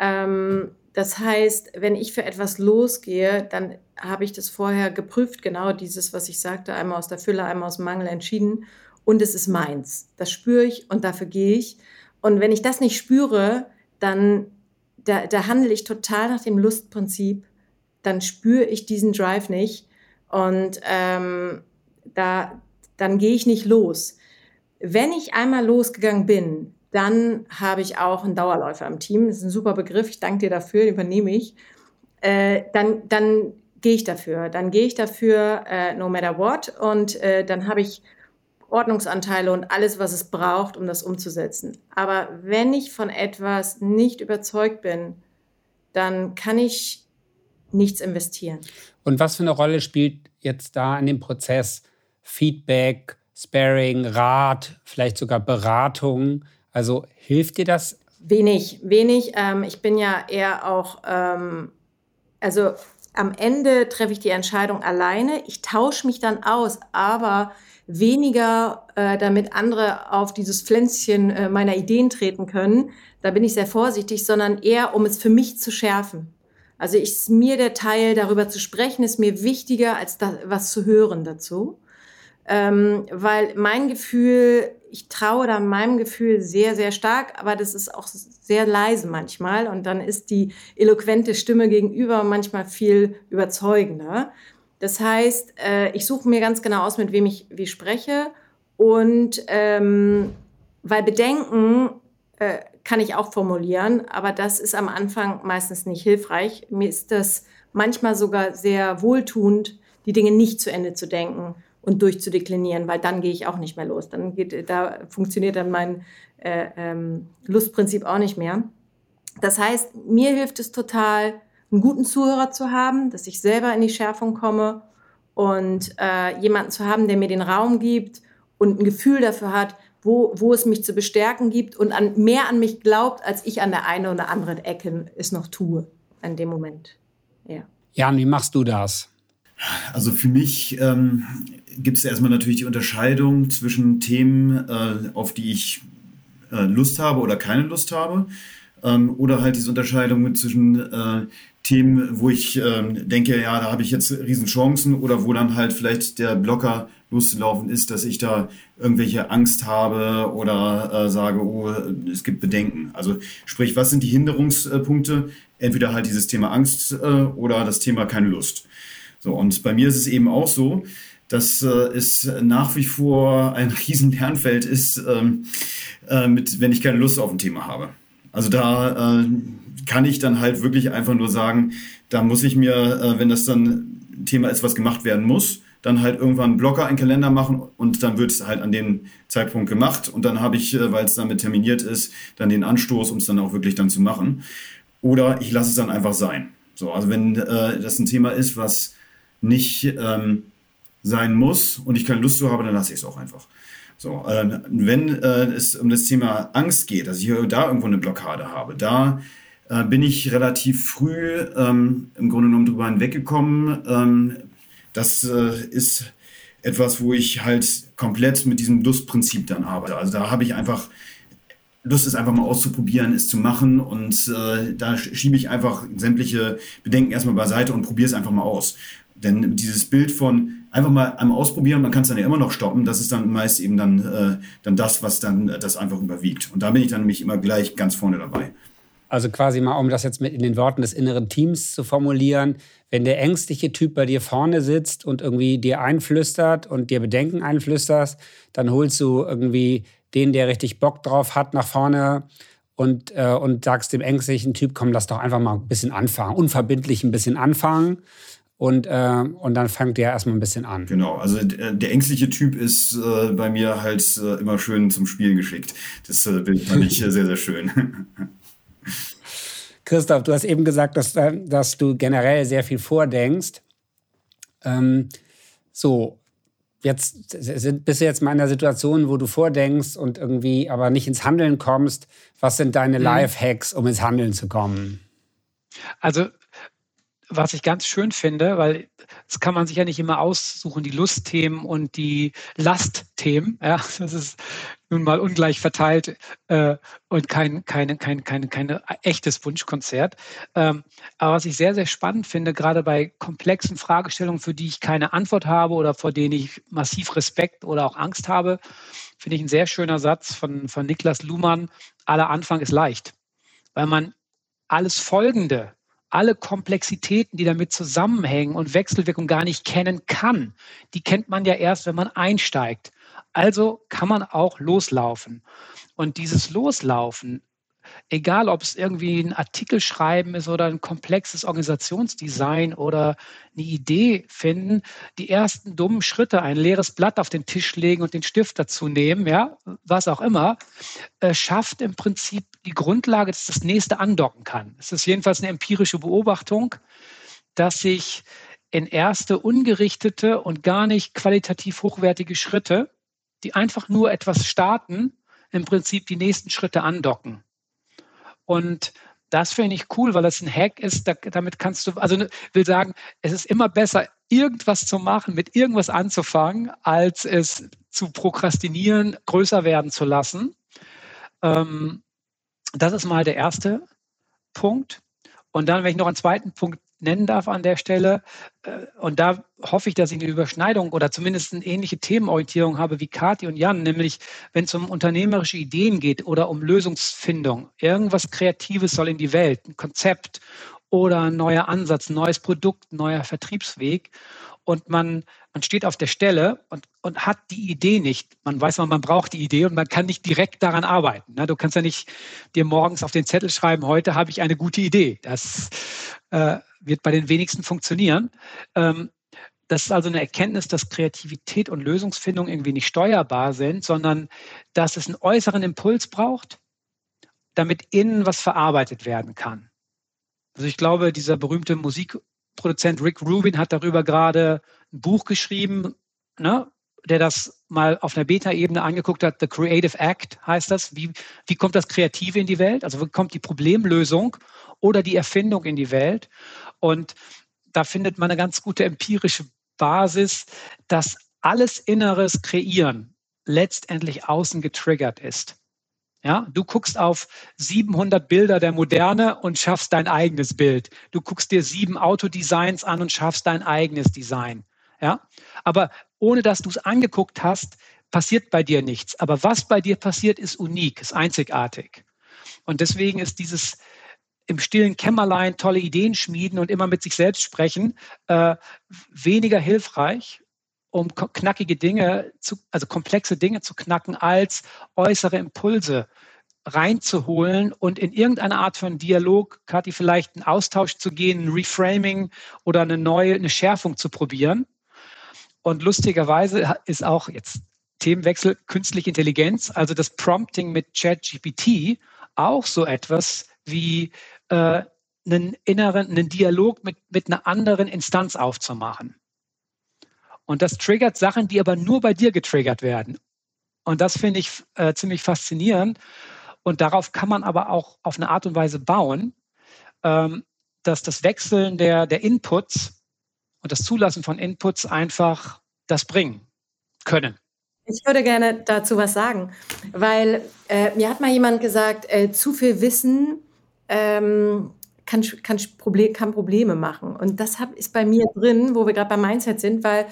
Ähm, das heißt, wenn ich für etwas losgehe, dann habe ich das vorher geprüft, genau dieses, was ich sagte, einmal aus der Fülle, einmal aus dem Mangel entschieden. Und es ist meins. Das spüre ich und dafür gehe ich. Und wenn ich das nicht spüre, dann da, da handle ich total nach dem Lustprinzip. Dann spüre ich diesen Drive nicht und ähm, da, dann gehe ich nicht los. Wenn ich einmal losgegangen bin, dann habe ich auch einen Dauerläufer im Team. Das ist ein super Begriff. Ich danke dir dafür, den übernehme ich. Äh, dann, dann gehe ich dafür. Dann gehe ich dafür, äh, no matter what. Und äh, dann habe ich Ordnungsanteile und alles, was es braucht, um das umzusetzen. Aber wenn ich von etwas nicht überzeugt bin, dann kann ich nichts investieren. Und was für eine Rolle spielt jetzt da in dem Prozess Feedback, Sparing, Rat, vielleicht sogar Beratung? Also hilft dir das? Wenig, wenig. Ähm, ich bin ja eher auch, ähm, also am Ende treffe ich die Entscheidung alleine. Ich tausche mich dann aus, aber weniger, äh, damit andere auf dieses Pflänzchen äh, meiner Ideen treten können. Da bin ich sehr vorsichtig, sondern eher, um es für mich zu schärfen. Also ist mir der Teil, darüber zu sprechen, ist mir wichtiger, als da, was zu hören dazu. Ähm, weil mein Gefühl, ich traue da meinem Gefühl sehr, sehr stark, aber das ist auch sehr leise manchmal und dann ist die eloquente Stimme gegenüber manchmal viel überzeugender. Das heißt, äh, ich suche mir ganz genau aus, mit wem ich wie spreche und ähm, weil Bedenken äh, kann ich auch formulieren, aber das ist am Anfang meistens nicht hilfreich. Mir ist das manchmal sogar sehr wohltuend, die Dinge nicht zu Ende zu denken und durchzudeklinieren, weil dann gehe ich auch nicht mehr los. Dann geht, da funktioniert dann mein äh, ähm, Lustprinzip auch nicht mehr. Das heißt, mir hilft es total, einen guten Zuhörer zu haben, dass ich selber in die Schärfung komme und äh, jemanden zu haben, der mir den Raum gibt und ein Gefühl dafür hat, wo, wo es mich zu bestärken gibt und an, mehr an mich glaubt, als ich an der einen oder anderen Ecke es noch tue in dem Moment. Ja. Jan, wie machst du das? Also für mich ähm, gibt es erstmal natürlich die Unterscheidung zwischen Themen, äh, auf die ich äh, Lust habe oder keine Lust habe. Ähm, oder halt diese Unterscheidung zwischen äh, Themen, wo ich ähm, denke, ja, da habe ich jetzt Riesenchancen oder wo dann halt vielleicht der Blocker loszulaufen ist, dass ich da irgendwelche Angst habe oder äh, sage, oh, es gibt Bedenken. Also sprich, was sind die Hinderungspunkte? Entweder halt dieses Thema Angst äh, oder das Thema keine Lust. So, und bei mir ist es eben auch so, dass äh, es nach wie vor ein [LAUGHS] riesen Lernfeld ist, ähm, äh, mit, wenn ich keine Lust auf ein Thema habe. Also da äh, kann ich dann halt wirklich einfach nur sagen, da muss ich mir, äh, wenn das dann ein Thema ist, was gemacht werden muss, dann halt irgendwann einen Blocker, einen Kalender machen und dann wird es halt an dem Zeitpunkt gemacht und dann habe ich, äh, weil es damit terminiert ist, dann den Anstoß, um es dann auch wirklich dann zu machen. Oder ich lasse es dann einfach sein. So, also wenn äh, das ein Thema ist, was nicht ähm, sein muss und ich keine Lust zu habe, dann lasse ich es auch einfach. So, äh, wenn äh, es um das Thema Angst geht, dass ich da irgendwo eine Blockade habe, da äh, bin ich relativ früh ähm, im Grunde genommen drüber hinweggekommen. Ähm, das äh, ist etwas, wo ich halt komplett mit diesem Lustprinzip dann arbeite. Also da habe ich einfach Lust, es einfach mal auszuprobieren, es zu machen und äh, da schiebe ich einfach sämtliche Bedenken erstmal beiseite und probiere es einfach mal aus. Denn dieses Bild von einfach mal einmal ausprobieren, man kann es dann ja immer noch stoppen, das ist dann meist eben dann, äh, dann das, was dann das einfach überwiegt. Und da bin ich dann nämlich immer gleich ganz vorne dabei. Also quasi mal, um das jetzt mit in den Worten des inneren Teams zu formulieren, wenn der ängstliche Typ bei dir vorne sitzt und irgendwie dir einflüstert und dir Bedenken einflüsterst, dann holst du irgendwie den, der richtig Bock drauf hat, nach vorne und, äh, und sagst dem ängstlichen Typ, komm, lass doch einfach mal ein bisschen anfangen, unverbindlich ein bisschen anfangen. Und, äh, und dann fängt der erstmal ein bisschen an. Genau, also der, der ängstliche Typ ist äh, bei mir halt äh, immer schön zum Spielen geschickt. Das äh, fand ich sehr, sehr schön. [LAUGHS] Christoph, du hast eben gesagt, dass, äh, dass du generell sehr viel vordenkst. Ähm, so, jetzt sind, bist du jetzt mal in einer Situation, wo du vordenkst und irgendwie aber nicht ins Handeln kommst. Was sind deine mhm. Life-Hacks, um ins Handeln zu kommen? Also was ich ganz schön finde, weil das kann man sich ja nicht immer aussuchen, die Lustthemen und die Lastthemen. Ja, das ist nun mal ungleich verteilt äh, und kein, keine, kein, kein, kein echtes Wunschkonzert. Ähm, aber was ich sehr, sehr spannend finde, gerade bei komplexen Fragestellungen, für die ich keine Antwort habe oder vor denen ich massiv Respekt oder auch Angst habe, finde ich ein sehr schöner Satz von, von Niklas Luhmann, aller Anfang ist leicht, weil man alles Folgende alle Komplexitäten, die damit zusammenhängen und Wechselwirkung gar nicht kennen kann, die kennt man ja erst, wenn man einsteigt. Also kann man auch loslaufen. Und dieses Loslaufen egal ob es irgendwie ein Artikel schreiben ist oder ein komplexes Organisationsdesign oder eine Idee finden, die ersten dummen Schritte, ein leeres Blatt auf den Tisch legen und den Stift dazu nehmen, ja, was auch immer, äh, schafft im Prinzip die Grundlage, dass das nächste andocken kann. Es ist jedenfalls eine empirische Beobachtung, dass sich in erste ungerichtete und gar nicht qualitativ hochwertige Schritte, die einfach nur etwas starten, im Prinzip die nächsten Schritte andocken. Und das finde ich cool, weil das ein Hack ist. Da, damit kannst du, also ne, will sagen, es ist immer besser, irgendwas zu machen, mit irgendwas anzufangen, als es zu prokrastinieren, größer werden zu lassen. Ähm, das ist mal der erste Punkt. Und dann, wenn ich noch einen zweiten Punkt nennen darf an der Stelle. Äh, und da hoffe ich, dass ich eine Überschneidung oder zumindest eine ähnliche Themenorientierung habe wie Kathi und Jan, nämlich wenn es um unternehmerische Ideen geht oder um Lösungsfindung. Irgendwas Kreatives soll in die Welt, ein Konzept oder ein neuer Ansatz, ein neues Produkt, ein neuer Vertriebsweg. Und man, man steht auf der Stelle und, und hat die Idee nicht. Man weiß, man, man braucht die Idee und man kann nicht direkt daran arbeiten. Ne? Du kannst ja nicht dir morgens auf den Zettel schreiben, heute habe ich eine gute Idee. Das äh, wird bei den wenigsten funktionieren. Ähm, das ist also eine Erkenntnis, dass Kreativität und Lösungsfindung irgendwie nicht steuerbar sind, sondern dass es einen äußeren Impuls braucht, damit innen was verarbeitet werden kann. Also ich glaube, dieser berühmte Musikproduzent Rick Rubin hat darüber gerade ein Buch geschrieben, ne? der das mal auf einer Beta-Ebene angeguckt hat, The Creative Act heißt das. Wie, wie kommt das Kreative in die Welt? Also wie kommt die Problemlösung oder die Erfindung in die Welt? Und da findet man eine ganz gute empirische Basis, dass alles inneres Kreieren letztendlich außen getriggert ist. Ja, du guckst auf 700 Bilder der Moderne und schaffst dein eigenes Bild. Du guckst dir sieben Autodesigns an und schaffst dein eigenes Design. Ja, aber ohne dass du es angeguckt hast, passiert bei dir nichts. Aber was bei dir passiert, ist unik, ist einzigartig. Und deswegen ist dieses im stillen Kämmerlein tolle Ideen schmieden und immer mit sich selbst sprechen äh, weniger hilfreich, um knackige Dinge, zu, also komplexe Dinge zu knacken, als äußere Impulse reinzuholen und in irgendeine Art von Dialog, Kathi, vielleicht einen Austausch zu gehen, ein Reframing oder eine neue, eine Schärfung zu probieren. Und lustigerweise ist auch jetzt Themenwechsel künstliche Intelligenz, also das Prompting mit ChatGPT, auch so etwas wie äh, einen inneren, einen Dialog mit, mit einer anderen Instanz aufzumachen. Und das triggert Sachen, die aber nur bei dir getriggert werden. Und das finde ich äh, ziemlich faszinierend. Und darauf kann man aber auch auf eine Art und Weise bauen, ähm, dass das Wechseln der, der Inputs und das Zulassen von Inputs einfach das bringen können. Ich würde gerne dazu was sagen, weil äh, mir hat mal jemand gesagt, äh, zu viel Wissen ähm, kann, kann, Problem, kann Probleme machen. Und das hab, ist bei mir drin, wo wir gerade beim Mindset sind, weil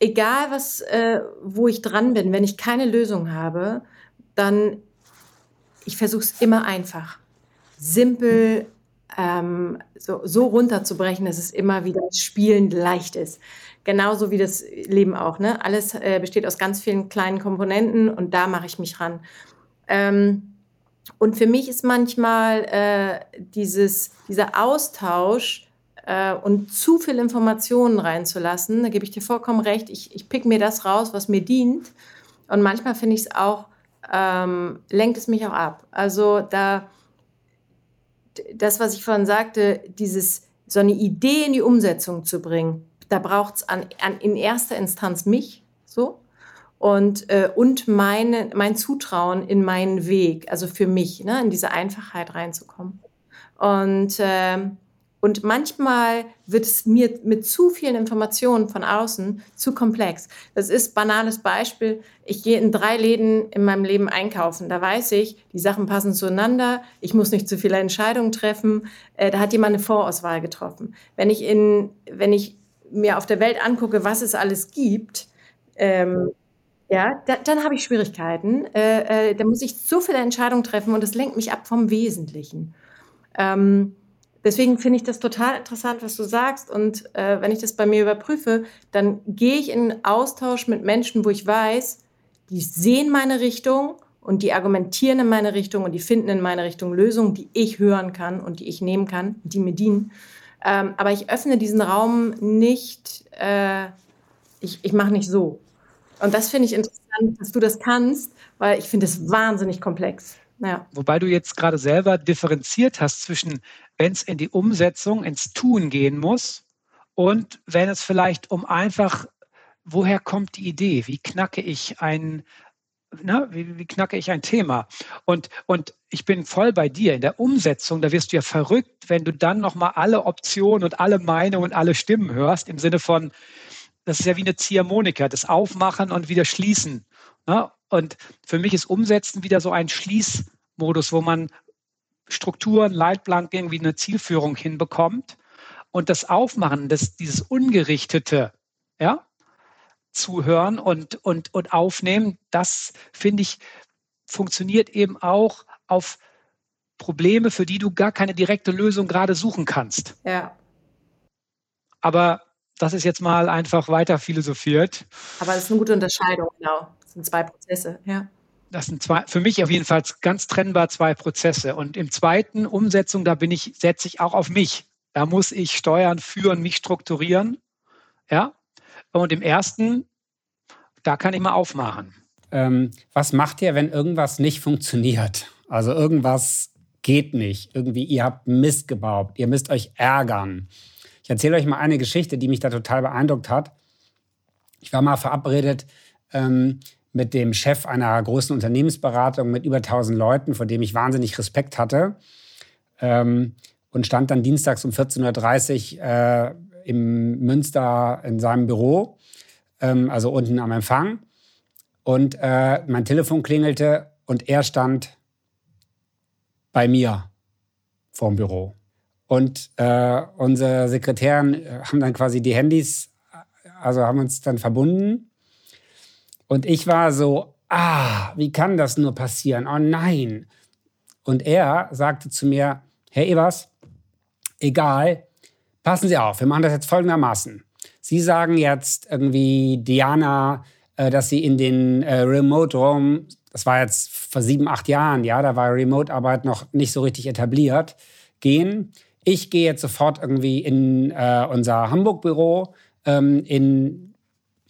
egal was, äh, wo ich dran bin, wenn ich keine Lösung habe, dann ich versuche es immer einfach, simpel, ähm, so, so runterzubrechen, dass es immer wieder spielend leicht ist. Genauso wie das Leben auch. Ne? Alles äh, besteht aus ganz vielen kleinen Komponenten und da mache ich mich ran. Ähm, und für mich ist manchmal äh, dieses, dieser Austausch äh, und zu viel Informationen reinzulassen, da gebe ich dir vollkommen recht, ich, ich pick mir das raus, was mir dient. Und manchmal finde ich es auch, ähm, lenkt es mich auch ab. Also da, das, was ich vorhin sagte, dieses, so eine Idee in die Umsetzung zu bringen, da braucht es an, an, in erster Instanz mich, so, und, äh, und meine, mein Zutrauen in meinen Weg, also für mich, ne, in diese Einfachheit reinzukommen. Und, äh, und manchmal wird es mir mit zu vielen Informationen von außen zu komplex. Das ist banales Beispiel. Ich gehe in drei Läden in meinem Leben einkaufen. Da weiß ich, die Sachen passen zueinander. Ich muss nicht zu viele Entscheidungen treffen. Äh, da hat jemand eine Vorauswahl getroffen. Wenn ich, in, wenn ich mir auf der Welt angucke, was es alles gibt, ähm, ja, da, dann habe ich Schwierigkeiten. Äh, äh, da muss ich so viele Entscheidungen treffen und das lenkt mich ab vom Wesentlichen. Ähm, deswegen finde ich das total interessant, was du sagst. Und äh, wenn ich das bei mir überprüfe, dann gehe ich in Austausch mit Menschen, wo ich weiß, die sehen meine Richtung und die argumentieren in meine Richtung und die finden in meine Richtung Lösungen, die ich hören kann und die ich nehmen kann, die mir dienen. Ähm, aber ich öffne diesen Raum nicht, äh, ich, ich mache nicht so. Und das finde ich interessant, dass du das kannst, weil ich finde es wahnsinnig komplex. Ja. Wobei du jetzt gerade selber differenziert hast zwischen, wenn es in die Umsetzung, ins Tun gehen muss und wenn es vielleicht um einfach, woher kommt die Idee? Wie knacke ich ein, na, wie, wie, knacke ich ein Thema? Und, und ich bin voll bei dir. In der Umsetzung, da wirst du ja verrückt, wenn du dann nochmal alle Optionen und alle Meinungen und alle Stimmen hörst, im Sinne von, das ist ja wie eine Ziehharmonika, das Aufmachen und wieder Schließen. Ne? Und für mich ist Umsetzen wieder so ein Schließmodus, wo man Strukturen, Leitplanken, irgendwie eine Zielführung hinbekommt. Und das Aufmachen, das, dieses Ungerichtete, ja, zuhören und, und, und aufnehmen, das finde ich, funktioniert eben auch auf Probleme, für die du gar keine direkte Lösung gerade suchen kannst. Ja. Aber das ist jetzt mal einfach weiter philosophiert. Aber das ist eine gute Unterscheidung, genau. Das sind zwei Prozesse, ja. Das sind zwei, für mich auf jeden Fall ganz trennbar zwei Prozesse. Und im zweiten Umsetzung, da bin ich, setze ich auch auf mich. Da muss ich steuern, führen, mich strukturieren. Ja. Und im ersten, da kann ich mal aufmachen. Ähm, was macht ihr, wenn irgendwas nicht funktioniert? Also irgendwas geht nicht. Irgendwie, ihr habt Mist gebaut. Ihr müsst euch ärgern. Ich erzähle euch mal eine Geschichte, die mich da total beeindruckt hat. Ich war mal verabredet ähm, mit dem Chef einer großen Unternehmensberatung mit über 1000 Leuten, vor dem ich wahnsinnig Respekt hatte. Ähm, und stand dann dienstags um 14.30 Uhr äh, im Münster in seinem Büro, ähm, also unten am Empfang. Und äh, mein Telefon klingelte und er stand bei mir vorm Büro. Und äh, unsere Sekretären haben dann quasi die Handys, also haben uns dann verbunden und ich war so, ah, wie kann das nur passieren? Oh nein. Und er sagte zu mir, Herr Evers, egal, passen Sie auf, wir machen das jetzt folgendermaßen. Sie sagen jetzt irgendwie Diana, äh, dass Sie in den äh, Remote Room, das war jetzt vor sieben, acht Jahren, ja, da war Remote-Arbeit noch nicht so richtig etabliert, gehen. Ich gehe jetzt sofort irgendwie in äh, unser Hamburg-Büro, ähm, in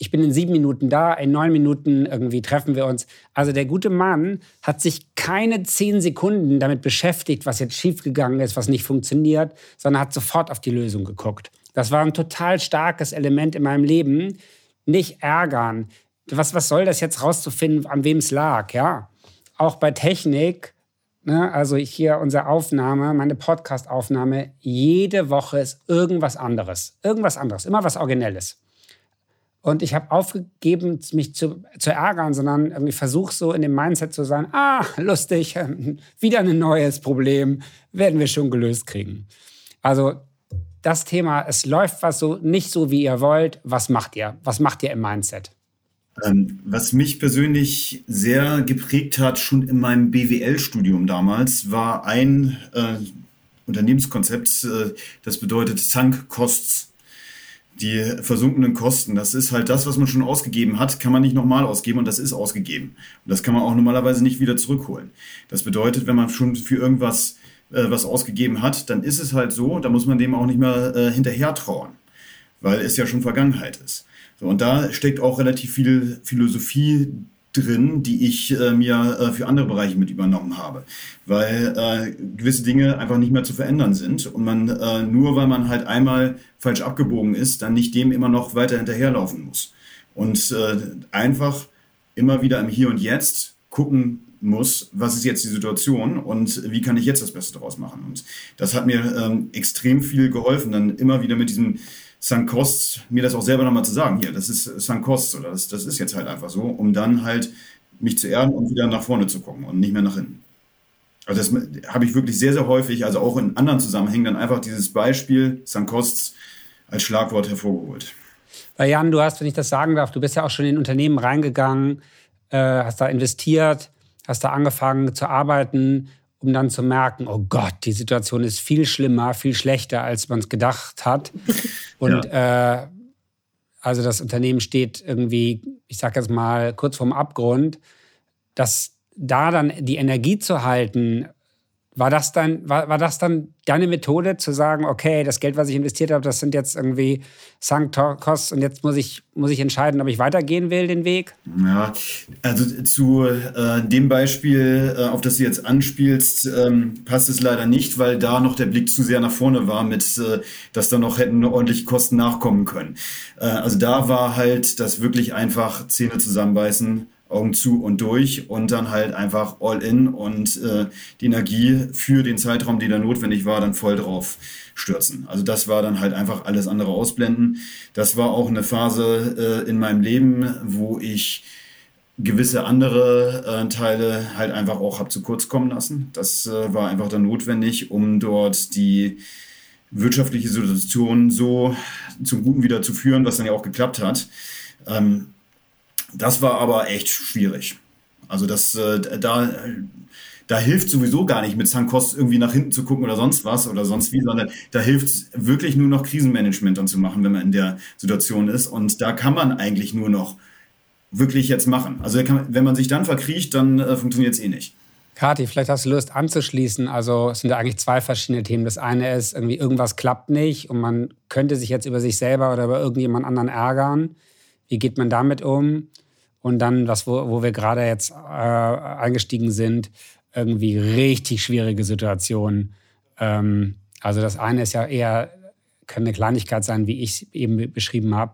ich bin in sieben Minuten da, in neun Minuten irgendwie treffen wir uns. Also der gute Mann hat sich keine zehn Sekunden damit beschäftigt, was jetzt schiefgegangen ist, was nicht funktioniert, sondern hat sofort auf die Lösung geguckt. Das war ein total starkes Element in meinem Leben. Nicht ärgern. Was, was soll das jetzt rauszufinden, an wem es lag? Ja, auch bei Technik. Ne, also hier unsere Aufnahme, meine Podcast-Aufnahme, jede Woche ist irgendwas anderes. Irgendwas anderes, immer was Originelles. Und ich habe aufgegeben, mich zu, zu ärgern, sondern irgendwie versuche so in dem Mindset zu sein, ah, lustig, [LAUGHS] wieder ein neues Problem, werden wir schon gelöst kriegen. Also das Thema, es läuft was so nicht so, wie ihr wollt. Was macht ihr? Was macht ihr im Mindset? Ähm, was mich persönlich sehr geprägt hat, schon in meinem BWL-Studium damals, war ein äh, Unternehmenskonzept, äh, das bedeutet Sunk Costs die versunkenen Kosten, das ist halt das, was man schon ausgegeben hat, kann man nicht nochmal ausgeben und das ist ausgegeben. Und das kann man auch normalerweise nicht wieder zurückholen. Das bedeutet, wenn man schon für irgendwas äh, was ausgegeben hat, dann ist es halt so, da muss man dem auch nicht mehr äh, hinterher trauen, weil es ja schon Vergangenheit ist. So, und da steckt auch relativ viel Philosophie drin, die ich äh, mir äh, für andere Bereiche mit übernommen habe, weil äh, gewisse Dinge einfach nicht mehr zu verändern sind und man äh, nur, weil man halt einmal falsch abgebogen ist, dann nicht dem immer noch weiter hinterherlaufen muss und äh, einfach immer wieder im Hier und Jetzt gucken muss, was ist jetzt die Situation und wie kann ich jetzt das Beste daraus machen. Und das hat mir ähm, extrem viel geholfen, dann immer wieder mit diesem Sankost, mir das auch selber nochmal zu sagen, hier, das ist Sankost, oder das, das ist jetzt halt einfach so, um dann halt mich zu erden und wieder nach vorne zu gucken und nicht mehr nach hinten. Also das habe ich wirklich sehr, sehr häufig, also auch in anderen Zusammenhängen, dann einfach dieses Beispiel Sankosts als Schlagwort hervorgeholt. Weil Jan, du hast, wenn ich das sagen darf, du bist ja auch schon in Unternehmen reingegangen, äh, hast da investiert, hast da angefangen zu arbeiten um dann zu merken, oh Gott, die Situation ist viel schlimmer, viel schlechter, als man es gedacht hat. [LAUGHS] Und ja. äh, also das Unternehmen steht irgendwie, ich sage jetzt mal, kurz vorm Abgrund, dass da dann die Energie zu halten, war das dann, war, war das dann deine Methode zu sagen, okay, das Geld, was ich investiert habe, das sind jetzt irgendwie sunk costs und jetzt muss ich, muss ich entscheiden, ob ich weitergehen will, den Weg? Ja, also zu äh, dem Beispiel, äh, auf das du jetzt anspielst, ähm, passt es leider nicht, weil da noch der Blick zu sehr nach vorne war, mit, äh, dass da noch hätten ordentliche Kosten nachkommen können. Äh, also da war halt das wirklich einfach Zähne zusammenbeißen Augen zu und durch und dann halt einfach all in und äh, die Energie für den Zeitraum, die da notwendig war, dann voll drauf stürzen. Also das war dann halt einfach alles andere ausblenden. Das war auch eine Phase äh, in meinem Leben, wo ich gewisse andere äh, Teile halt einfach auch hab zu kurz kommen lassen. Das äh, war einfach dann notwendig, um dort die wirtschaftliche Situation so zum Guten wieder zu führen, was dann ja auch geklappt hat. Ähm, das war aber echt schwierig. Also das, äh, da, da hilft sowieso gar nicht mit Sankost irgendwie nach hinten zu gucken oder sonst was oder sonst wie, sondern da hilft wirklich nur noch Krisenmanagement dann zu machen, wenn man in der Situation ist. Und da kann man eigentlich nur noch wirklich jetzt machen. Also kann, wenn man sich dann verkriecht, dann äh, funktioniert es eh nicht. Kathi, vielleicht hast du Lust anzuschließen. Also es sind ja eigentlich zwei verschiedene Themen. Das eine ist irgendwie irgendwas klappt nicht und man könnte sich jetzt über sich selber oder über irgendjemand anderen ärgern. Wie geht man damit um? Und dann, was, wo, wo wir gerade jetzt äh, eingestiegen sind, irgendwie richtig schwierige Situationen. Ähm, also das eine ist ja eher, kann eine Kleinigkeit sein, wie ich es eben beschrieben habe.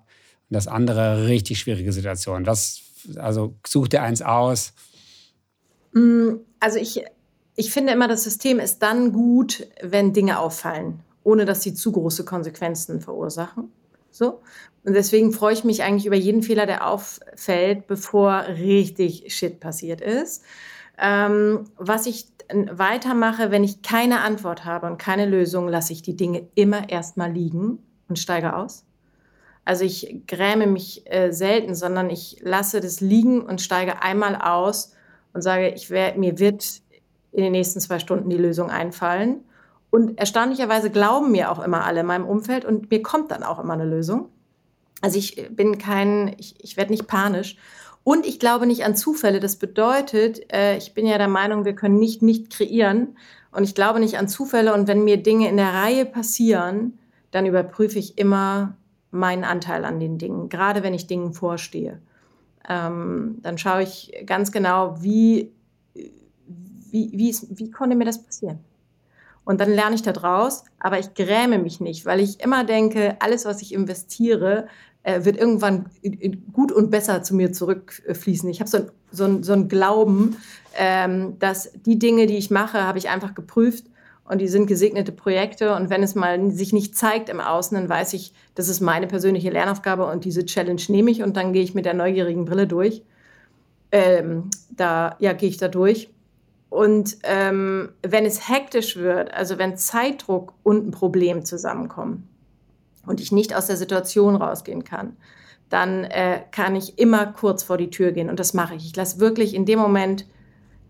Und das andere richtig schwierige Situationen. Was also such dir eins aus. Mm, also ich, ich finde immer, das System ist dann gut, wenn Dinge auffallen, ohne dass sie zu große Konsequenzen verursachen. So. Und deswegen freue ich mich eigentlich über jeden Fehler, der auffällt, bevor richtig Shit passiert ist. Ähm, was ich weitermache, wenn ich keine Antwort habe und keine Lösung, lasse ich die Dinge immer erstmal liegen und steige aus. Also ich gräme mich äh, selten, sondern ich lasse das liegen und steige einmal aus und sage, ich wär, mir wird in den nächsten zwei Stunden die Lösung einfallen. Und erstaunlicherweise glauben mir auch immer alle in meinem Umfeld und mir kommt dann auch immer eine Lösung. Also ich bin kein, ich, ich werde nicht panisch. Und ich glaube nicht an Zufälle. Das bedeutet, äh, ich bin ja der Meinung, wir können nicht nicht kreieren. Und ich glaube nicht an Zufälle. Und wenn mir Dinge in der Reihe passieren, dann überprüfe ich immer, meinen Anteil an den Dingen, gerade wenn ich Dingen vorstehe. Ähm, dann schaue ich ganz genau, wie, wie, wie, ist, wie konnte mir das passieren? Und dann lerne ich da draus, aber ich gräme mich nicht, weil ich immer denke, alles, was ich investiere, äh, wird irgendwann gut und besser zu mir zurückfließen. Ich habe so, ein, so, ein, so einen Glauben, ähm, dass die Dinge, die ich mache, habe ich einfach geprüft und die sind gesegnete Projekte. Und wenn es mal sich nicht zeigt im Außen, dann weiß ich, das ist meine persönliche Lernaufgabe und diese Challenge nehme ich und dann gehe ich mit der neugierigen Brille durch. Ähm, da ja, gehe ich da durch. Und ähm, wenn es hektisch wird, also wenn Zeitdruck und ein Problem zusammenkommen und ich nicht aus der Situation rausgehen kann, dann äh, kann ich immer kurz vor die Tür gehen und das mache ich. Ich lasse wirklich in dem Moment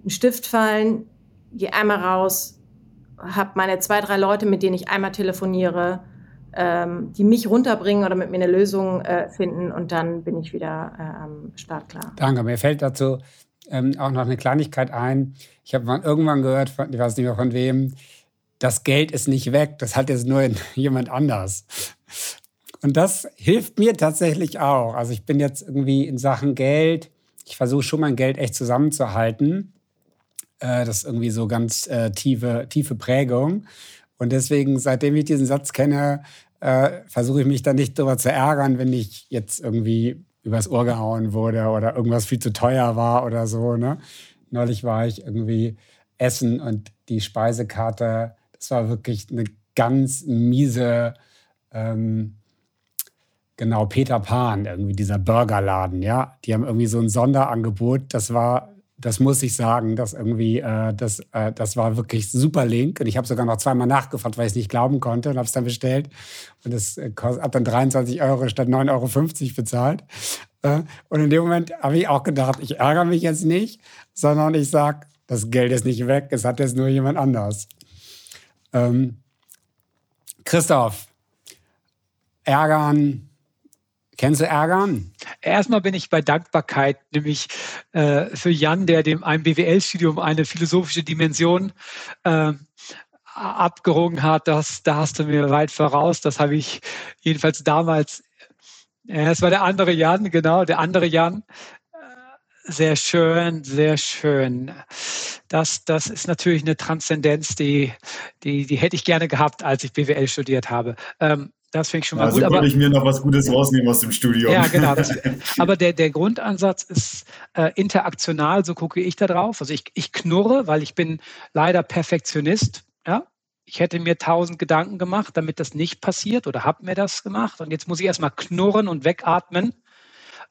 einen Stift fallen, gehe einmal raus, habe meine zwei, drei Leute, mit denen ich einmal telefoniere, ähm, die mich runterbringen oder mit mir eine Lösung äh, finden und dann bin ich wieder äh, am Start klar. Danke. Mir fällt dazu ähm, auch noch eine Kleinigkeit ein. Ich habe mal irgendwann gehört, von, ich weiß nicht mehr von wem, das Geld ist nicht weg, das hat jetzt nur [LAUGHS] jemand anders. Und das hilft mir tatsächlich auch. Also ich bin jetzt irgendwie in Sachen Geld, ich versuche schon mein Geld echt zusammenzuhalten. Äh, das ist irgendwie so ganz äh, tiefe, tiefe Prägung. Und deswegen, seitdem ich diesen Satz kenne, äh, versuche ich mich da nicht drüber zu ärgern, wenn ich jetzt irgendwie übers Ohr gehauen wurde oder irgendwas viel zu teuer war oder so. Ne? Neulich war ich irgendwie essen und die Speisekarte, das war wirklich eine ganz miese, ähm, genau, Peter Pan, irgendwie dieser Burgerladen, ja. Die haben irgendwie so ein Sonderangebot, das war das muss ich sagen, dass irgendwie, äh, das, äh, das war wirklich super Link. Und ich habe sogar noch zweimal nachgefragt, weil ich es nicht glauben konnte und habe es dann bestellt. Und es äh, hat dann 23 Euro statt 9,50 Euro bezahlt. Äh, und in dem Moment habe ich auch gedacht, ich ärgere mich jetzt nicht, sondern ich sage, das Geld ist nicht weg, es hat jetzt nur jemand anders. Ähm, Christoph, ärgern, Kennst du Ärgern? Erstmal bin ich bei Dankbarkeit, nämlich äh, für Jan, der dem einem BWL-Studium eine philosophische Dimension äh, abgerungen hat. Das, da hast du mir weit voraus. Das habe ich jedenfalls damals, äh, es war der andere Jan, genau, der andere Jan. Äh, sehr schön, sehr schön. Das, das ist natürlich eine Transzendenz, die, die, die hätte ich gerne gehabt, als ich BWL studiert habe. Ähm, das finde ich schon mal also gut. Also konnte ich mir noch was Gutes rausnehmen aus dem Studium. Ja, genau. Das, [LAUGHS] aber der, der Grundansatz ist äh, interaktional, so gucke ich da drauf. Also ich, ich knurre, weil ich bin leider Perfektionist. Ja? Ich hätte mir tausend Gedanken gemacht, damit das nicht passiert oder habe mir das gemacht. Und jetzt muss ich erstmal knurren und wegatmen,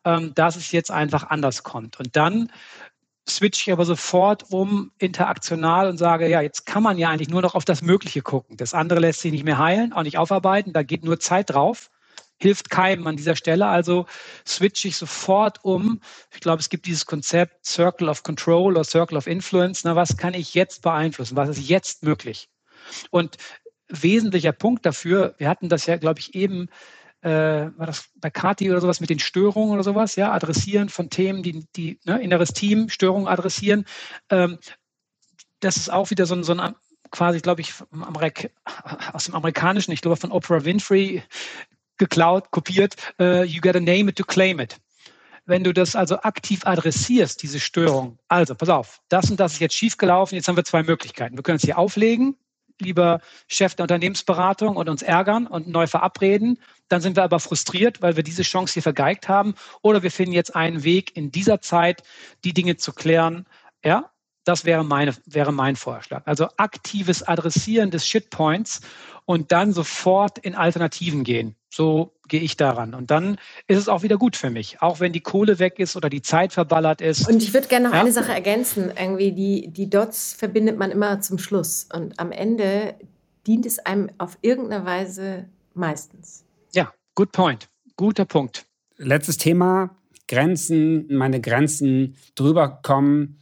ähm, dass es jetzt einfach anders kommt. Und dann switche ich aber sofort um interaktional und sage, ja, jetzt kann man ja eigentlich nur noch auf das Mögliche gucken. Das andere lässt sich nicht mehr heilen, auch nicht aufarbeiten, da geht nur Zeit drauf, hilft keinem an dieser Stelle. Also switche ich sofort um. Ich glaube, es gibt dieses Konzept Circle of Control oder Circle of Influence. Na, was kann ich jetzt beeinflussen? Was ist jetzt möglich? Und wesentlicher Punkt dafür, wir hatten das ja, glaube ich, eben äh, war das bei Kati oder sowas mit den Störungen oder sowas, ja, adressieren von Themen, die, die ne, inneres Team, Störungen adressieren. Ähm, das ist auch wieder so ein, so ein quasi, glaube ich, aus dem Amerikanischen, ich glaube von Oprah Winfrey geklaut, kopiert, uh, you gotta name it to claim it. Wenn du das also aktiv adressierst, diese Störung, also pass auf, das und das ist jetzt schiefgelaufen, jetzt haben wir zwei Möglichkeiten. Wir können es hier auflegen, lieber Chef der Unternehmensberatung und uns ärgern und neu verabreden. Dann sind wir aber frustriert, weil wir diese Chance hier vergeigt haben. Oder wir finden jetzt einen Weg, in dieser Zeit die Dinge zu klären. Ja, das wäre, meine, wäre mein Vorschlag. Also aktives Adressieren des Shitpoints und dann sofort in Alternativen gehen. So gehe ich daran. Und dann ist es auch wieder gut für mich, auch wenn die Kohle weg ist oder die Zeit verballert ist. Und ich würde gerne noch ja? eine Sache ergänzen. Irgendwie die, die Dots verbindet man immer zum Schluss. Und am Ende dient es einem auf irgendeine Weise meistens. Ja, good point. Guter Punkt. Letztes Thema. Grenzen, meine Grenzen drüber kommen.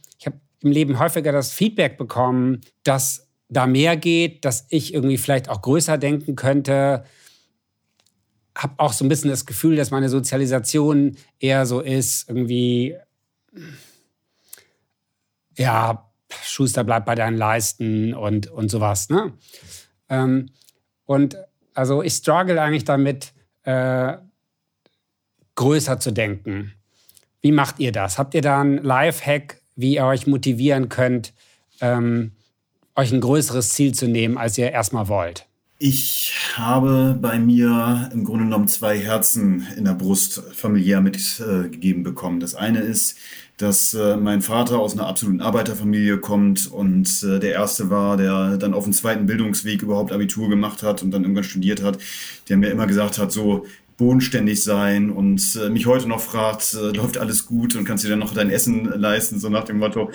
Im Leben häufiger das Feedback bekommen, dass da mehr geht, dass ich irgendwie vielleicht auch größer denken könnte, habe auch so ein bisschen das Gefühl, dass meine Sozialisation eher so ist, irgendwie, ja, Schuster bleibt bei deinen Leisten und, und sowas. Ne? Ähm, und also ich struggle eigentlich damit, äh, größer zu denken. Wie macht ihr das? Habt ihr da einen Live-Hack, wie ihr euch motivieren könnt, ähm, euch ein größeres Ziel zu nehmen, als ihr erstmal wollt? Ich habe bei mir im Grunde genommen zwei Herzen in der Brust familiär mitgegeben äh, bekommen. Das eine ist, dass äh, mein Vater aus einer absoluten Arbeiterfamilie kommt und äh, der erste war, der dann auf dem zweiten Bildungsweg überhaupt Abitur gemacht hat und dann irgendwann studiert hat, der mir immer gesagt hat, so bodenständig sein und äh, mich heute noch fragt, äh, läuft alles gut und kannst du dir noch dein Essen leisten, so nach dem Motto.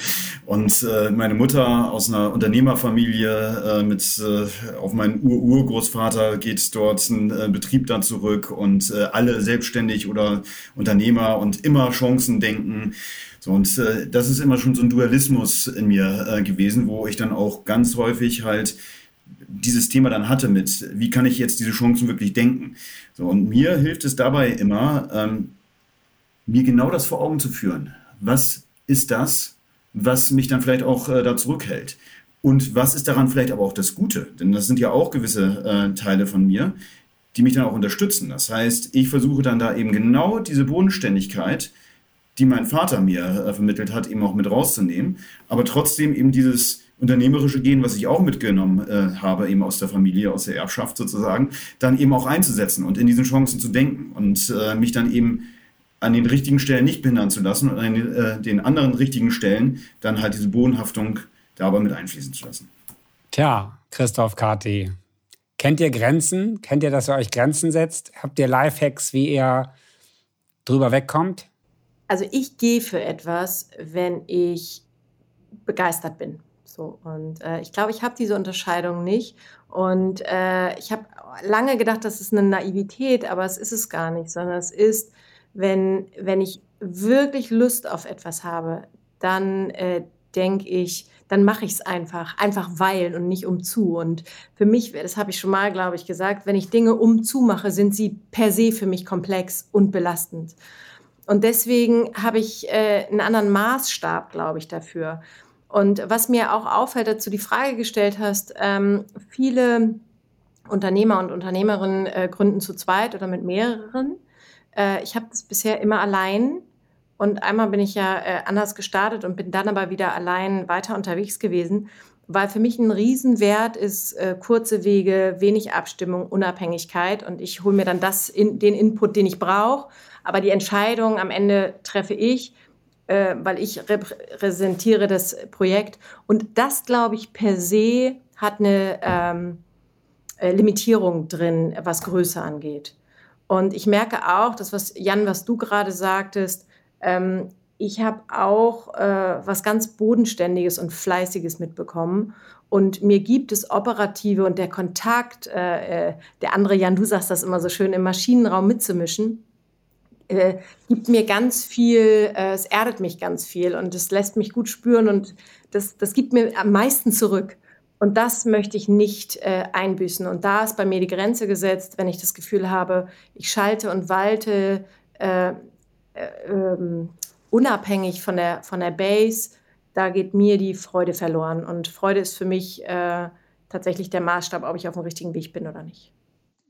Und äh, meine Mutter aus einer Unternehmerfamilie äh, mit äh, auf meinen Ur-Urgroßvater geht dort ein äh, Betrieb dann zurück und äh, alle selbstständig oder Unternehmer und immer Chancen denken. So, und äh, das ist immer schon so ein Dualismus in mir äh, gewesen, wo ich dann auch ganz häufig halt dieses Thema dann hatte mit, wie kann ich jetzt diese Chancen wirklich denken. So, und mir hilft es dabei immer, ähm, mir genau das vor Augen zu führen. Was ist das, was mich dann vielleicht auch äh, da zurückhält? Und was ist daran vielleicht aber auch das Gute? Denn das sind ja auch gewisse äh, Teile von mir, die mich dann auch unterstützen. Das heißt, ich versuche dann da eben genau diese Bodenständigkeit, die mein Vater mir äh, vermittelt hat, eben auch mit rauszunehmen, aber trotzdem eben dieses unternehmerische Gehen, was ich auch mitgenommen äh, habe, eben aus der Familie, aus der Erbschaft sozusagen, dann eben auch einzusetzen und in diesen Chancen zu denken und äh, mich dann eben an den richtigen Stellen nicht behindern zu lassen und an den, äh, den anderen richtigen Stellen dann halt diese Bodenhaftung dabei mit einfließen zu lassen. Tja, Christoph Kati, kennt ihr Grenzen? Kennt ihr, dass ihr euch Grenzen setzt? Habt ihr Lifehacks, wie ihr drüber wegkommt? Also ich gehe für etwas, wenn ich begeistert bin. So, und äh, ich glaube, ich habe diese Unterscheidung nicht. Und äh, ich habe lange gedacht, das ist eine Naivität, aber es ist es gar nicht, sondern es ist, wenn, wenn ich wirklich Lust auf etwas habe, dann äh, denke ich, dann mache ich es einfach, einfach weil und nicht um zu. Und für mich, das habe ich schon mal, glaube ich, gesagt, wenn ich Dinge um zu mache, sind sie per se für mich komplex und belastend. Und deswegen habe ich äh, einen anderen Maßstab, glaube ich, dafür. Und was mir auch auffällt, dazu die Frage gestellt hast, ähm, viele Unternehmer und Unternehmerinnen äh, gründen zu zweit oder mit mehreren. Äh, ich habe das bisher immer allein. Und einmal bin ich ja äh, anders gestartet und bin dann aber wieder allein weiter unterwegs gewesen, weil für mich ein Riesenwert ist äh, kurze Wege, wenig Abstimmung, Unabhängigkeit. Und ich hole mir dann das in, den Input, den ich brauche, aber die Entscheidung am Ende treffe ich äh, weil ich repräsentiere das Projekt. Und das, glaube ich, per se hat eine ähm, äh, Limitierung drin, was Größe angeht. Und ich merke auch, das, was Jan, was du gerade sagtest, ähm, ich habe auch äh, was ganz Bodenständiges und Fleißiges mitbekommen. Und mir gibt es operative und der Kontakt, äh, äh der andere Jan, du sagst das immer so schön, im Maschinenraum mitzumischen äh, gibt mir ganz viel, äh, es erdet mich ganz viel und es lässt mich gut spüren und das, das gibt mir am meisten zurück. Und das möchte ich nicht äh, einbüßen. Und da ist bei mir die Grenze gesetzt, wenn ich das Gefühl habe, ich schalte und walte äh, äh, ähm, unabhängig von der, von der Base, da geht mir die Freude verloren. Und Freude ist für mich äh, tatsächlich der Maßstab, ob ich auf dem richtigen Weg bin oder nicht.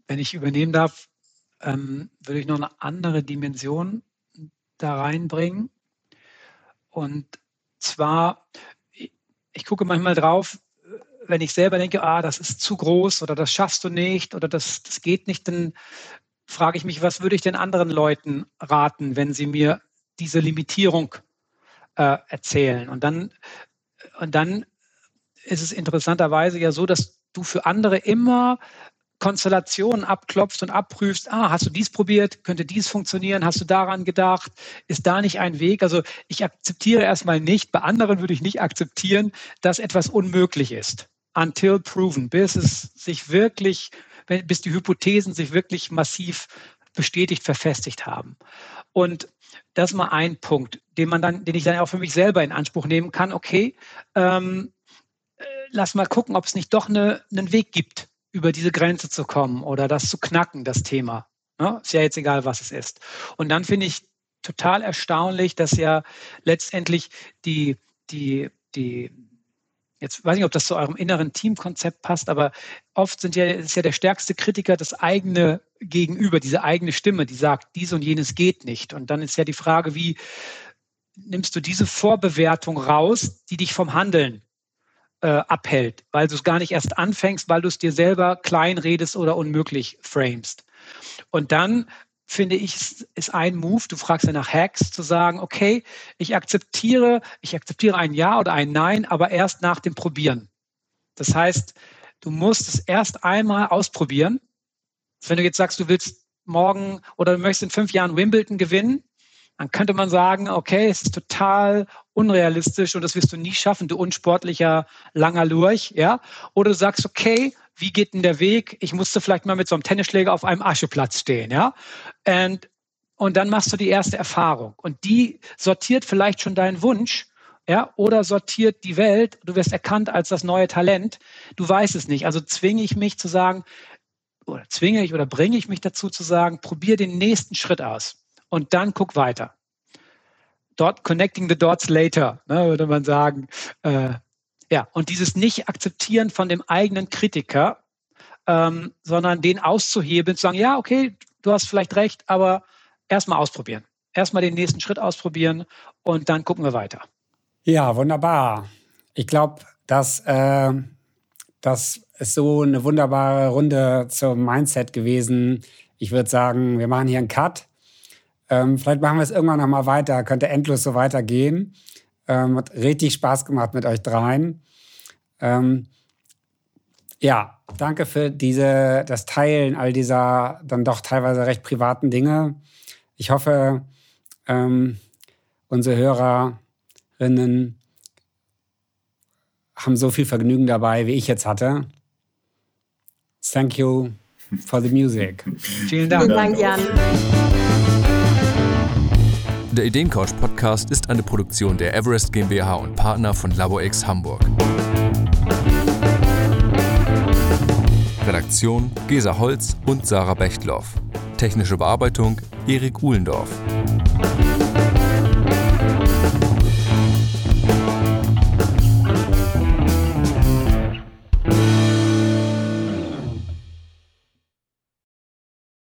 Wenn ich übernehmen darf, ähm, würde ich noch eine andere Dimension da reinbringen. Und zwar, ich gucke manchmal drauf, wenn ich selber denke, ah, das ist zu groß oder das schaffst du nicht oder das, das geht nicht, dann frage ich mich, was würde ich den anderen Leuten raten, wenn sie mir diese Limitierung äh, erzählen? Und dann, und dann ist es interessanterweise ja so, dass du für andere immer Konstellationen abklopfst und abprüfst, ah, hast du dies probiert, könnte dies funktionieren, hast du daran gedacht, ist da nicht ein Weg? Also ich akzeptiere erstmal nicht, bei anderen würde ich nicht akzeptieren, dass etwas unmöglich ist. Until proven, bis es sich wirklich, bis die Hypothesen sich wirklich massiv bestätigt, verfestigt haben. Und das ist mal ein Punkt, den man dann, den ich dann auch für mich selber in Anspruch nehmen kann. Okay, ähm, äh, lass mal gucken, ob es nicht doch eine, einen Weg gibt über diese Grenze zu kommen oder das zu knacken, das Thema. Ne? Ist ja jetzt egal, was es ist. Und dann finde ich total erstaunlich, dass ja letztendlich die, die, die, jetzt weiß ich nicht, ob das zu eurem inneren Teamkonzept passt, aber oft sind ja, ist ja der stärkste Kritiker das eigene Gegenüber, diese eigene Stimme, die sagt, dies und jenes geht nicht. Und dann ist ja die Frage, wie nimmst du diese Vorbewertung raus, die dich vom Handeln äh, abhält, weil du es gar nicht erst anfängst, weil du es dir selber klein redest oder unmöglich framest. Und dann finde ich, ist ein Move, du fragst ja nach Hacks, zu sagen, okay, ich akzeptiere, ich akzeptiere ein Ja oder ein Nein, aber erst nach dem Probieren. Das heißt, du musst es erst einmal ausprobieren. Wenn du jetzt sagst, du willst morgen oder du möchtest in fünf Jahren Wimbledon gewinnen, dann könnte man sagen, okay, es ist total unrealistisch und das wirst du nie schaffen, du unsportlicher langer Lurch, ja? Oder du sagst, okay, wie geht denn der Weg? Ich musste vielleicht mal mit so einem Tennisschläger auf einem Ascheplatz stehen, ja? Und, und dann machst du die erste Erfahrung und die sortiert vielleicht schon deinen Wunsch, ja? Oder sortiert die Welt, du wirst erkannt als das neue Talent, du weißt es nicht. Also zwinge ich mich zu sagen, oder zwinge ich oder bringe ich mich dazu zu sagen, probier den nächsten Schritt aus und dann guck weiter. Dort connecting the dots later, ne, würde man sagen. Äh, ja, und dieses Nicht-Akzeptieren von dem eigenen Kritiker, ähm, sondern den auszuheben, zu sagen, ja, okay, du hast vielleicht recht, aber erstmal ausprobieren. Erstmal den nächsten Schritt ausprobieren und dann gucken wir weiter. Ja, wunderbar. Ich glaube, dass äh, das ist so eine wunderbare Runde zum Mindset gewesen. Ich würde sagen, wir machen hier einen Cut. Ähm, vielleicht machen wir es irgendwann noch mal weiter. Könnte endlos so weitergehen. Ähm, hat richtig Spaß gemacht mit euch dreien. Ähm, ja, danke für diese, das Teilen all dieser dann doch teilweise recht privaten Dinge. Ich hoffe, ähm, unsere Hörerinnen haben so viel Vergnügen dabei, wie ich jetzt hatte. Thank you for the music. Vielen Dank. Vielen Dank, Jan. Der Ideencouch Podcast ist eine Produktion der Everest GmbH und Partner von LaborX Hamburg. Redaktion Gesa Holz und Sarah Bechtloff. Technische Bearbeitung Erik Uhlendorf.